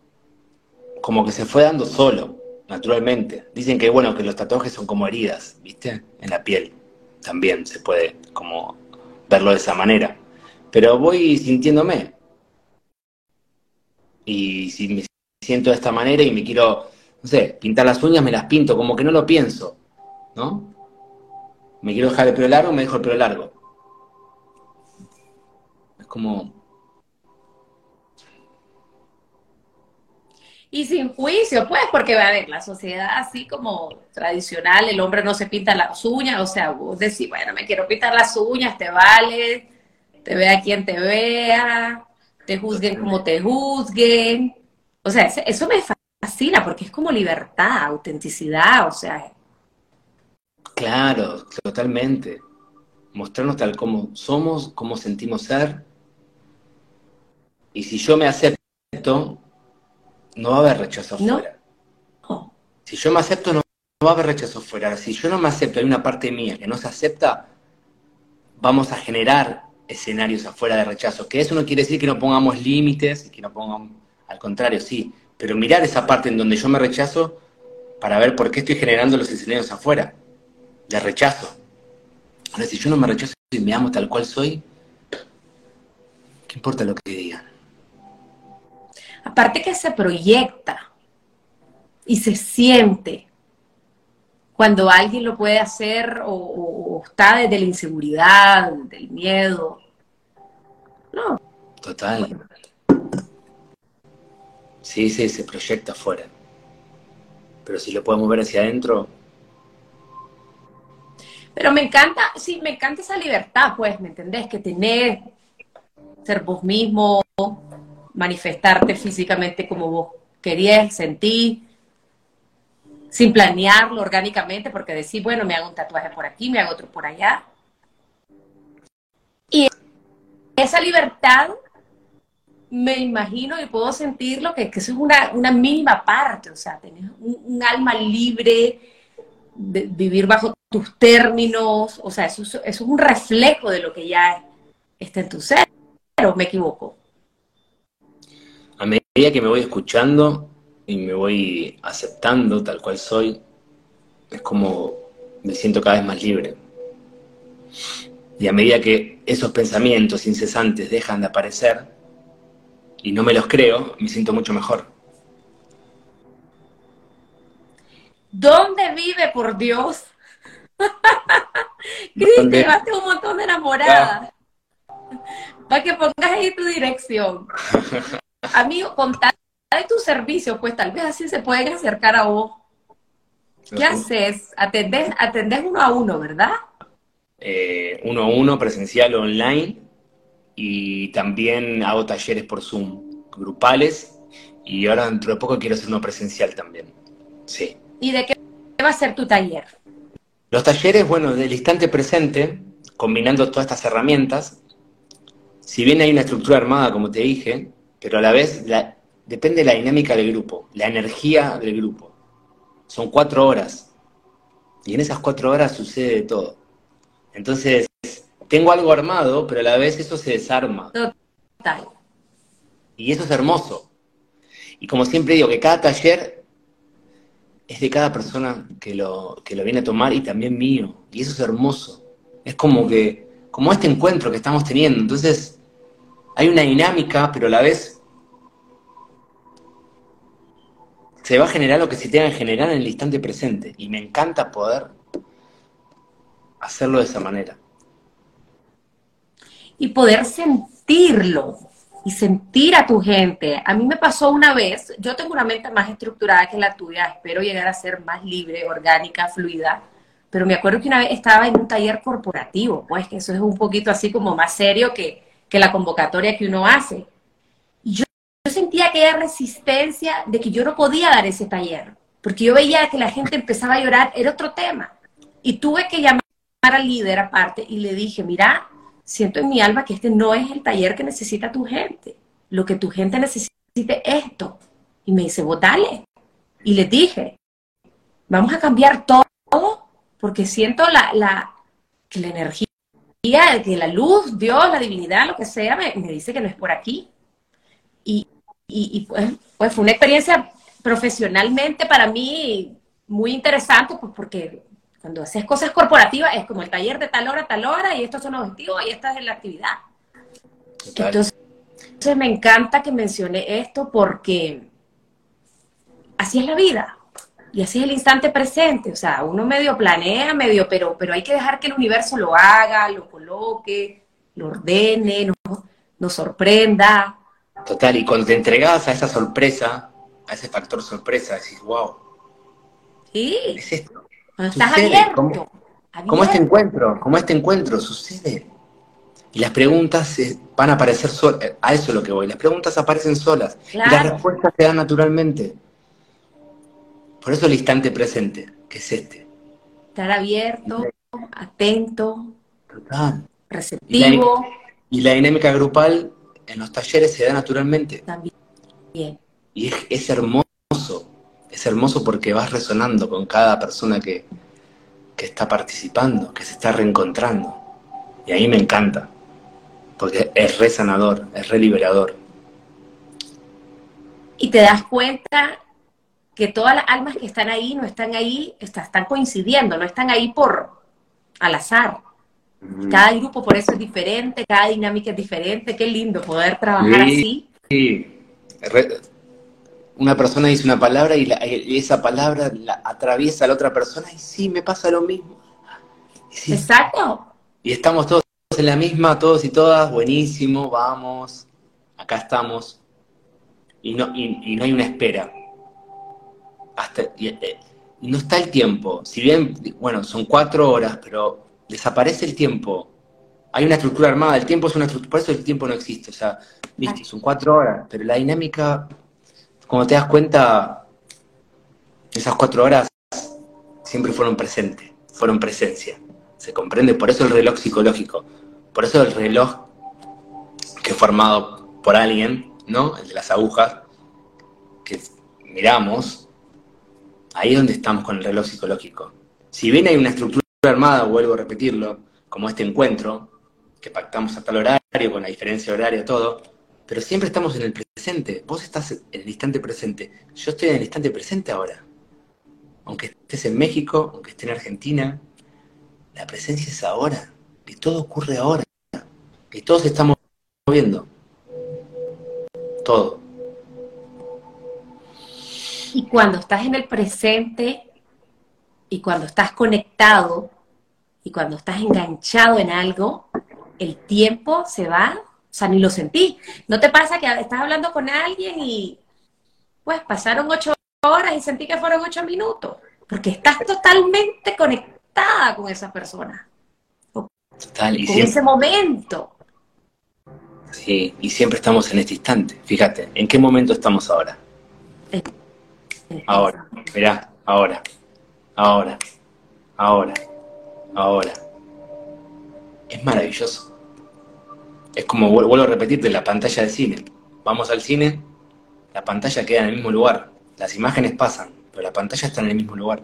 Como que se fue dando solo, naturalmente. Dicen que bueno, que los tatuajes son como heridas, ¿viste? En la piel. También se puede como verlo de esa manera. Pero voy sintiéndome. Y si me siento de esta manera y me quiero, no sé, pintar las uñas, me las pinto, como que no lo pienso, ¿no? Me quiero dejar el pelo largo, me dejo el pelo largo. Es como, Y sin juicio, pues, porque va a ver, la sociedad así como tradicional, el hombre no se pinta las uñas, o sea, vos decís, bueno, me quiero pintar las uñas, te vale, te vea quien te vea, te juzguen como te juzguen. O sea, eso me fascina porque es como libertad, autenticidad, o sea. Claro, totalmente. Mostrarnos tal como somos, como sentimos ser. Y si yo me acepto, no va a haber rechazo. No. Si yo me acepto, no, va a haber rechazo afuera. Si yo no me acepto, hay una parte mía que no se acepta, vamos a generar escenarios afuera de rechazo. Que eso no quiere decir que no pongamos límites, que no pongamos, al contrario, sí, pero mirar esa parte en donde yo me rechazo para ver por qué estoy generando los escenarios afuera, de rechazo. Ahora, si yo no me rechazo y me amo tal cual soy, ¿qué importa lo que digan? Aparte que se proyecta y se siente cuando alguien lo puede hacer o, está desde la inseguridad, del miedo. No. Total. Sí, sí, se proyecta afuera. Pero si lo podemos ver hacia adentro. Pero me encanta, sí, me encanta esa libertad, pues, ¿me entendés? Que tener, ser vos mismo, manifestarte físicamente como vos querías, sentir, sin planearlo orgánicamente, porque decir, bueno, me hago un tatuaje por aquí, me hago otro por allá. Y esa libertad, me imagino y puedo sentirlo, que, que eso es una, una, mínima parte, o sea, tener un, alma libre, de vivir bajo tus términos, o sea, eso, eso, es un reflejo de lo que ya está en tu ser, pero me equivoco. A medida que me voy escuchando, y me voy aceptando tal cual soy, es como me siento cada vez más libre. Y a medida que esos pensamientos incesantes dejan de aparecer y no me los creo, me siento mucho mejor. ¿Dónde vive, por Dios? (laughs) Cris, te llevaste un montón de enamoradas. Para que pongas ahí tu dirección. (laughs) Amigo, contá de tu servicio, pues tal vez así se pueden acercar a vos. ¿Qué haces? Atendés, atendés uno a uno, ¿verdad? Eh, uno a uno, presencial o online. Y también hago talleres por Zoom, grupales. Y ahora dentro de poco quiero hacer uno presencial también. Sí. ¿Y de qué va a ser tu taller? Los talleres, bueno, del instante presente, combinando todas estas herramientas, si bien hay una estructura armada, como te dije, pero a la vez la, depende de la dinámica del grupo, la energía del grupo. Son cuatro horas. Y en esas cuatro horas sucede de todo. Entonces, tengo algo armado, pero a la vez eso se desarma. Total. Y eso es hermoso. Y como siempre digo, que cada taller es de cada persona que lo, que lo viene a tomar y también mío. Y eso es hermoso. Es como que, como este encuentro que estamos teniendo. Entonces, hay una dinámica, pero a la vez se va a generar lo que se tenga que generar en el instante presente. Y me encanta poder hacerlo de esa manera. Y poder sentirlo y sentir a tu gente. A mí me pasó una vez, yo tengo una mente más estructurada que la tuya, espero llegar a ser más libre, orgánica, fluida, pero me acuerdo que una vez estaba en un taller corporativo, pues que eso es un poquito así como más serio que, que la convocatoria que uno hace sentía aquella resistencia de que yo no podía dar ese taller, porque yo veía que la gente empezaba a llorar, era otro tema. Y tuve que llamar al líder aparte y le dije, mira, siento en mi alma que este no es el taller que necesita tu gente. Lo que tu gente necesita es esto. Y me dice, votale. Y le dije, vamos a cambiar todo porque siento la, la, que la energía, que la luz, Dios, la divinidad, lo que sea, me, me dice que no es por aquí. Y, y, pues, pues, fue una experiencia profesionalmente para mí muy interesante, pues porque cuando haces cosas corporativas es como el taller de tal hora tal hora y estos son los objetivos y esta es la actividad. Entonces, me encanta que mencione esto porque así es la vida y así es el instante presente. O sea, uno medio planea, medio, pero, pero hay que dejar que el universo lo haga, lo coloque, lo ordene, nos, nos sorprenda. Total, y cuando te entregabas a esa sorpresa, a ese factor sorpresa, decís, wow. Sí. Es esto. Estás abierto, como, este encuentro, como este encuentro sucede. Y las preguntas eh, van a aparecer solas, a eso es lo que voy, las preguntas aparecen solas y las respuestas se dan naturalmente. Por eso el instante presente, que es este. Estar abierto, atento, Total. receptivo. Y la dinámica grupal en los talleres se da naturalmente. También. Y es, es hermoso, es hermoso porque vas resonando con cada persona que, que está participando, que se está reencontrando. Y ahí me encanta, porque es re sanador, es re liberador. Y te das cuenta que todas las almas que están ahí no están ahí, está- están coincidiendo, no están ahí por al azar. Cada grupo por eso es diferente, cada dinámica es diferente. Qué lindo poder trabajar Sí. así. Sí, una persona dice una palabra y, la- y esa palabra la atraviesa a la otra persona y sí, me pasa lo mismo. Y, sí, Exacto. y estamos todos en la misma, todos y todas, buenísimo, vamos, acá estamos. Y no, y, y no hay una espera. Hasta, y, eh, no está el tiempo. Si bien, bueno, son cuatro horas, pero desaparece el tiempo. Hay una estructura armada, el tiempo es una estructura, por eso el tiempo no existe. O sea, viste, son cuatro horas, pero la dinámica, como te das cuenta, esas cuatro horas siempre fueron presentes, fueron presencia. ¿Se comprende? Por eso el reloj psicológico. Por eso el reloj que fue formado por alguien, ¿no? El de las agujas, que miramos, ahí es donde estamos con el reloj psicológico. Si bien hay una estructura armada, vuelvo a repetirlo, como este encuentro, que pactamos a tal horario, con la diferencia horaria, todo, pero siempre estamos en el presente. Vos estás en el instante presente. Yo estoy en el instante presente ahora. Aunque estés en México, aunque esté en Argentina, la presencia es ahora. Y todo ocurre ahora. Y todos estamos moviendo. Todo. Y cuando estás en el presente y cuando estás conectado y cuando estás enganchado en algo, el tiempo se va, o sea, ni lo sentí. ¿No te pasa que estás hablando con alguien y pues pasaron ocho horas y sentí que fueron ocho minutos? Porque estás totalmente conectada con esa persona, Total. Y con siempre, ese momento. sí, y siempre estamos en este instante. Fíjate, ¿en qué momento estamos ahora? Ahora, mirá, ahora, ahora, ahora, ahora. Es maravilloso. Es como, vuel- vuelvo a repetirte, la pantalla de cine. Vamos al cine, la pantalla queda en el mismo lugar. Las imágenes pasan, pero la pantalla está en el mismo lugar.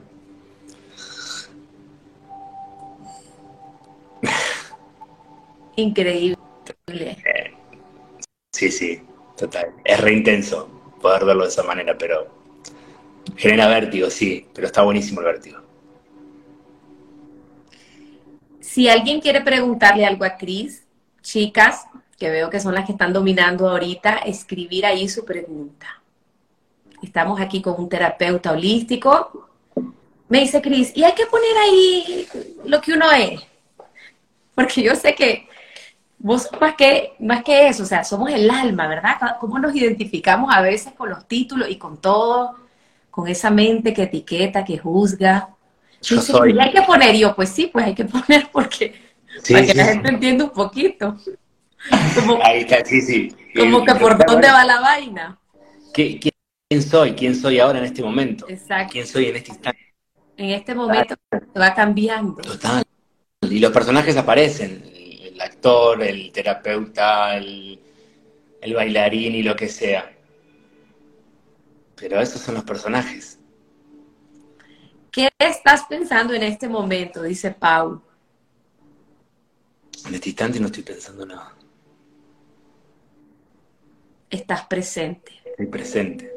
(laughs) Increíble. Sí, sí, total. Es re intenso poder verlo de esa manera, pero genera vértigo, sí, pero está buenísimo el vértigo. Si alguien quiere preguntarle algo a Cris, chicas, que veo que son las que están dominando ahorita, escribir ahí su pregunta. Estamos aquí con un terapeuta holístico. Me dice Cris, y hay que poner ahí lo que uno es. Porque yo sé que vos más que, más que eso, o sea, somos el alma, ¿verdad? ¿Cómo nos identificamos a veces con los títulos y con todo? Con esa mente que etiqueta, que juzga. Yo Dice, soy. "Y hay que poner, yo, pues sí, pues hay que (laughs) poner porque Sí, para que sí, la sí. gente entienda un poquito. (laughs) Como, Ahí está, sí, sí. (laughs) como que por dónde va la vaina. ¿Qué- quién, soy? ¿Quién soy ahora en este momento? Exacto. ¿Quién soy en este instante? En este momento se va cambiando. Total. Y los personajes aparecen. El, el actor, el terapeuta, el, el bailarín y lo que sea. Pero esos son los personajes. ¿Qué estás pensando en este momento? Dice Pau. En este instante no estoy pensando nada. Estás presente. Estoy presente.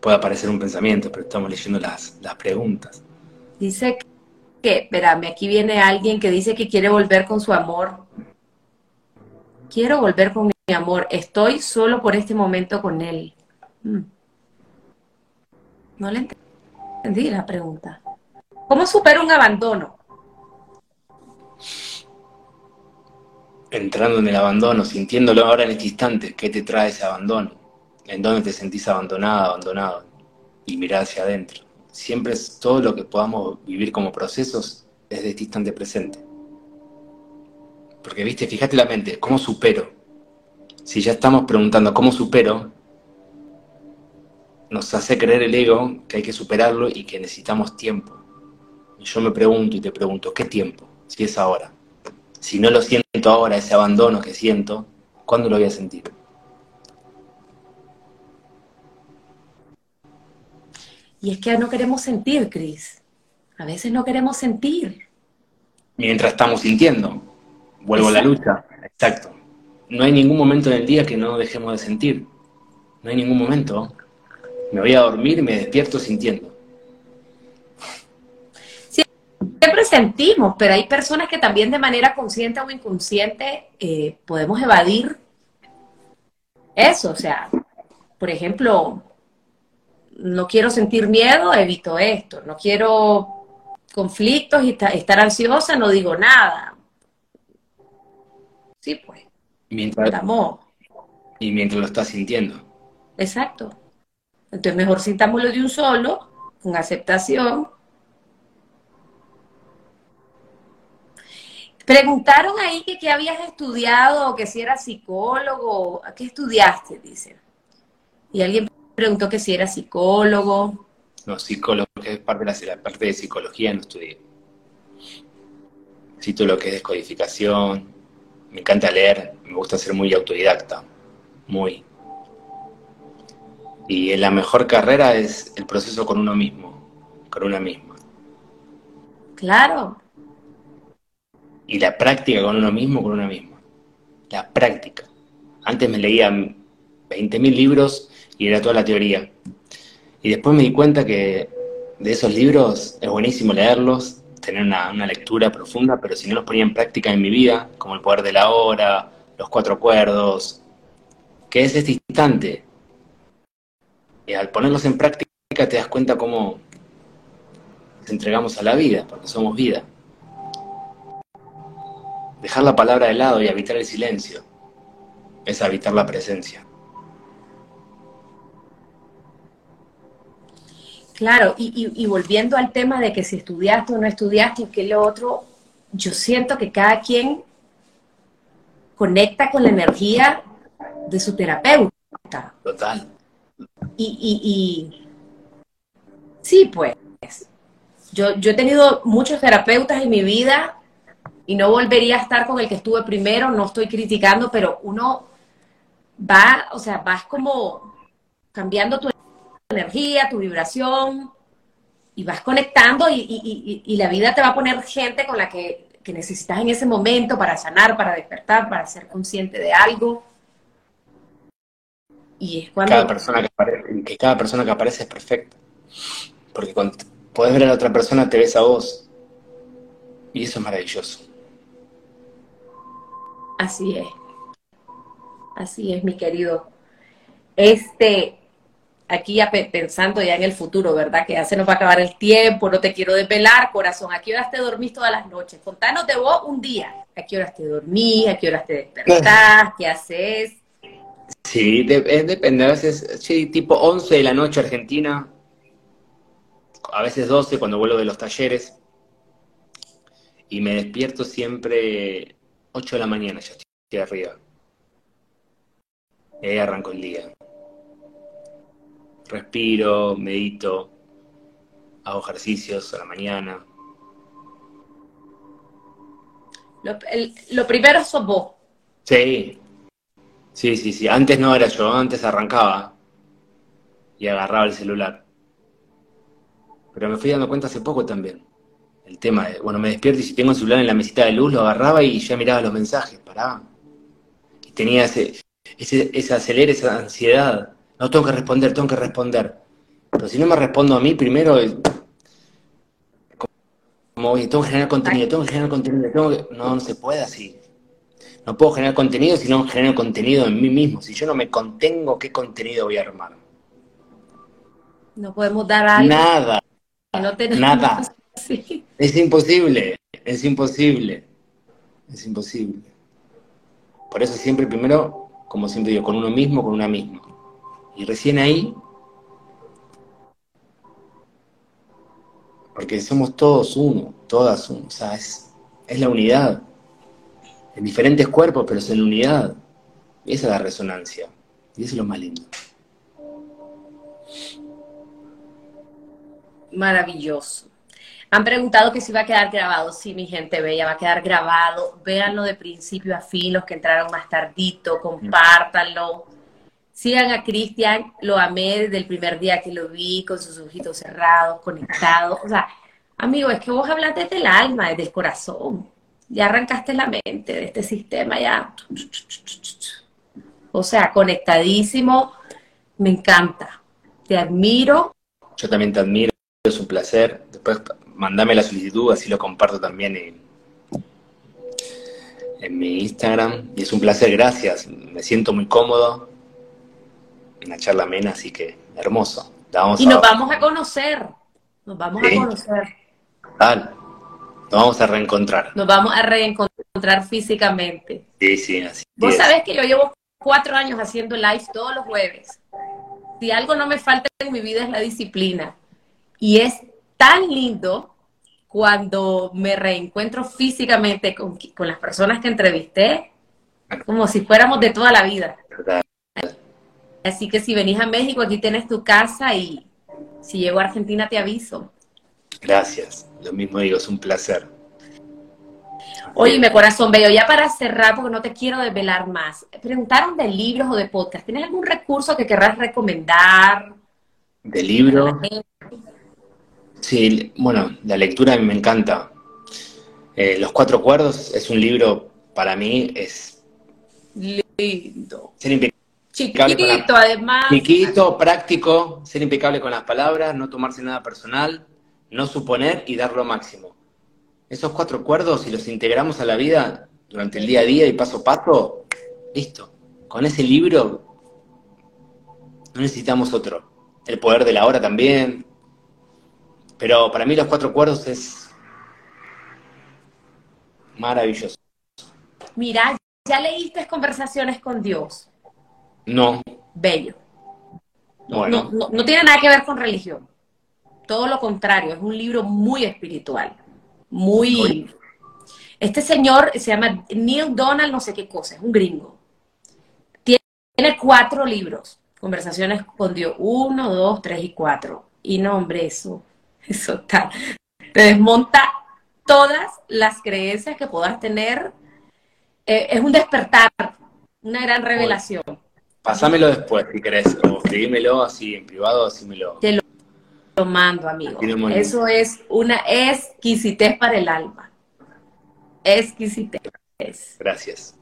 Puede aparecer un pensamiento, pero estamos leyendo las, las preguntas. Dice que, espérame, aquí viene alguien que dice que quiere volver con su amor. Quiero volver con mi amor. Estoy solo por este momento con él. Mm. No le ent- entendí la pregunta. ¿Cómo supero un abandono? Entrando en el abandono, sintiéndolo ahora en este instante, ¿qué te trae ese abandono? ¿En dónde te sentís abandonada, abandonado? Y mirar hacia adentro. Siempre es todo lo que podamos vivir como procesos desde este instante presente. Porque, viste, fíjate la mente, ¿cómo supero? Si ya estamos preguntando cómo supero, nos hace creer el ego que hay que superarlo y que necesitamos tiempo. Y yo me pregunto y te pregunto, ¿qué tiempo? Si es ahora. Si no lo siento ahora, ese abandono que siento, ¿cuándo lo voy a sentir? Y es que no queremos sentir, Cris. A veces no queremos sentir. Mientras estamos sintiendo. Vuelvo a la lucha. Exacto. No hay ningún momento en el día que no dejemos de sentir. No hay ningún momento. Me voy a dormir y me despierto sintiendo. Siempre sentimos, pero hay personas que también de manera consciente o inconsciente eh, podemos evadir eso. O sea, por ejemplo, no quiero sentir miedo, evito esto. No quiero conflictos y estar ansiosa, no digo nada. Sí, pues. Mientras, Y mientras lo estás sintiendo. Exacto. Entonces mejor sintámoslo de un solo, con aceptación. Preguntaron ahí que qué habías estudiado, que si eras psicólogo, ¿qué estudiaste? Dice. Y alguien preguntó que si era psicólogo. No, psicólogo, que es parte de la, parte de psicología, no estudié. Cito lo que es descodificación, me encanta leer, me gusta ser muy autodidacta, muy. Y la mejor carrera es el proceso con uno mismo, con una misma. Claro. Y la práctica con uno mismo, con una misma. La práctica. Antes me leía 20.000 libros y era toda la teoría. Y después me di cuenta que de esos libros es buenísimo leerlos, tener una, lectura profunda, pero si no los ponía en práctica en mi vida, como el poder de la hora, los cuatro acuerdos, que es este instante. Y al ponerlos en práctica te das cuenta cómo nos entregamos a la vida, porque somos vida. Dejar la palabra de lado y habitar el silencio es habitar la presencia. Claro, y, volviendo al tema de que si estudiaste o no estudiaste y que lo otro, yo siento que cada quien conecta con la energía de su terapeuta. Total. Y, y, sí, pues, yo, yo he tenido muchos terapeutas en mi vida y no volvería a estar con el que estuve primero, no estoy criticando, pero uno va, o sea, vas como cambiando tu energía, tu vibración, y vas conectando y, la vida te va a poner gente con la que, necesitas en ese momento para sanar, para despertar, para ser consciente de algo. Y es cuando... Cada persona que, que cada persona que aparece es perfecta. Porque cuando puedes ver a la otra persona, te ves a vos. Y eso es maravilloso. Así es. Así es, mi querido. Este, aquí ya pensando ya en el futuro, ¿verdad? Que ya se nos va a acabar el tiempo, no te quiero desvelar, corazón. ¿A qué horas te dormís todas las noches? Contanos de vos un día. ¿A qué horas te dormís? ¿A qué horas te despertás? (laughs) ¿Qué haces? Sí, depende. A veces, sí, tipo 11 de la noche Argentina. A veces 12 cuando vuelvo de los talleres. Y me despierto siempre 8 de la mañana, ya estoy arriba. Y ahí arranco el día respiro, medito, hago ejercicios a la mañana. Lo, primero sos vos. Sí, sí, sí, sí. Antes no era yo, antes arrancaba y agarraba el celular. Pero me fui dando cuenta hace poco también. El tema de, bueno, me despierto y si tengo el celular en la mesita de luz, lo agarraba y ya miraba los mensajes, paraba. Y tenía ese, ese, ese esa ansiedad no tengo que responder, tengo que responder. Pero si no me respondo a mí primero, como, oye, tengo que generar contenido, tengo que generar contenido, tengo que... No, no se puede así. No puedo generar contenido si no genero contenido en mí mismo. Si yo no me contengo, ¿qué contenido voy a armar? No podemos dar algo. Nada. Nada. (laughs) Es imposible, es imposible. Es imposible. Por eso siempre primero, como siempre digo, con uno mismo, con una misma. Y recién ahí, porque somos todos uno, todas uno, o sea, es, la unidad. En diferentes cuerpos, pero en unidad. Esa es la resonancia. Y eso es lo más lindo. Maravilloso. Han preguntado que si va a quedar grabado. Sí, mi gente bella, va a quedar grabado. Véanlo de principio a fin, los que entraron más tardito, compártanlo. Sigan a Cristian, lo amé desde el primer día que lo vi, con sus ojitos cerrados, conectados. O sea, amigo, es que vos hablas desde el alma, desde el corazón. Ya arrancaste la mente de este sistema, ya. O sea, conectadísimo. Me encanta. Te admiro. Yo también te admiro, es un placer. Después mandame la solicitud, así lo comparto también en, en mi Instagram. Y es un placer, gracias. Me siento muy cómodo. Una charla amena, así que hermoso. y nos vamos a conocer. Nos vamos a conocer. Tal. Nos vamos a reencontrar. Nos vamos a reencontrar físicamente. Sí, sí, así. Vos sabés que yo llevo cuatro años haciendo live todos los jueves. Si algo no me falta en mi vida es la disciplina. Y es tan lindo cuando me reencuentro físicamente con, las personas que entrevisté, como si fuéramos de toda la vida. Así que si venís a México, aquí tienes tu casa y si llego a Argentina te aviso. Gracias, lo mismo digo, es un placer. Oye, mi corazón bello, ya para cerrar, porque no te quiero desvelar más, preguntaron de libros o de podcast. ¿Tienes algún recurso que querrás recomendar? ¿De libro? Sí, bueno, la lectura a mí me encanta. Eh, Los Cuatro Cuerdos es un libro, para mí, es... Lindo. Chiquito, además. Chiquito, práctico, ser impecable con las palabras, no tomarse nada personal, no suponer y dar lo máximo. Esos cuatro acuerdos, si los integramos a la vida durante el día a día y paso a paso, listo. Con ese libro no necesitamos otro. El poder de la hora también. Pero para mí los cuatro acuerdos es maravilloso. Mira, ¿ya leíste Conversaciones con Dios? No. Bello. Bueno. no tiene nada que ver con religión. Todo lo contrario, es un libro muy espiritual muy... Este señor se llama Neil Donald, no sé qué cosa, es un gringo. Tiene cuatro libros, conversaciones con Dios, uno, dos, tres y cuatro. Y no, hombre, eso, eso está, te desmonta todas las creencias que puedas tener. Eh, es un despertar, una gran revelación. Pásamelo después, si querés, o escribímelo así en privado, así me lo mando, amigo. Eso es una exquisitez para el alma. Exquisitez. Gracias.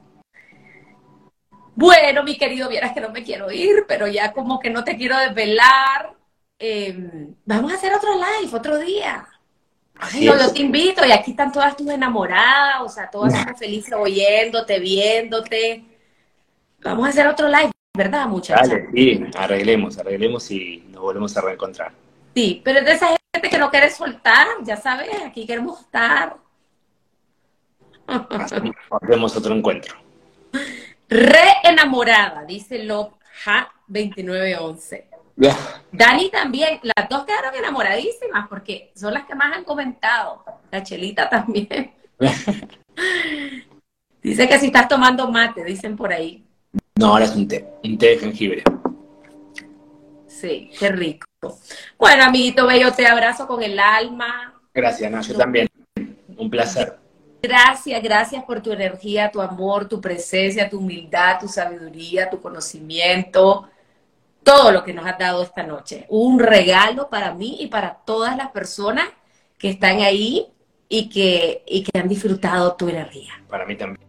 Bueno, mi querido, vieras que no me quiero ir, pero ya como que no te quiero desvelar. Em, vamos a hacer otro live, otro día. yo te invito y aquí están todas tus enamoradas, o sea, todas están felices oyéndote, viéndote. Vamos a hacer otro live, ¿verdad, muchachos? Dale, sí, arreglemos, arreglemos y nos volvemos a reencontrar. Sí, pero es de esa gente que no quiere soltar, ya sabes, aquí queremos estar. Hacemos otro encuentro. Re enamorada, dice Lobja 2911. Dani también, las dos quedaron enamoradísimas porque son las que más han comentado. La Chelita también. (laughs) dice que si estás tomando mate, dicen por ahí. No, ahora es un té, un té de jengibre. Sí, qué rico. Bueno, amiguito bello, te abrazo con el alma. Gracias, Nacho, también. Un placer. Gracias, gracias por tu energía, tu amor, tu presencia, tu humildad, tu sabiduría, tu conocimiento, todo lo que nos has dado esta noche. Un regalo para mí y para todas las personas que están ahí y que, y que han disfrutado tu energía. Para mí también.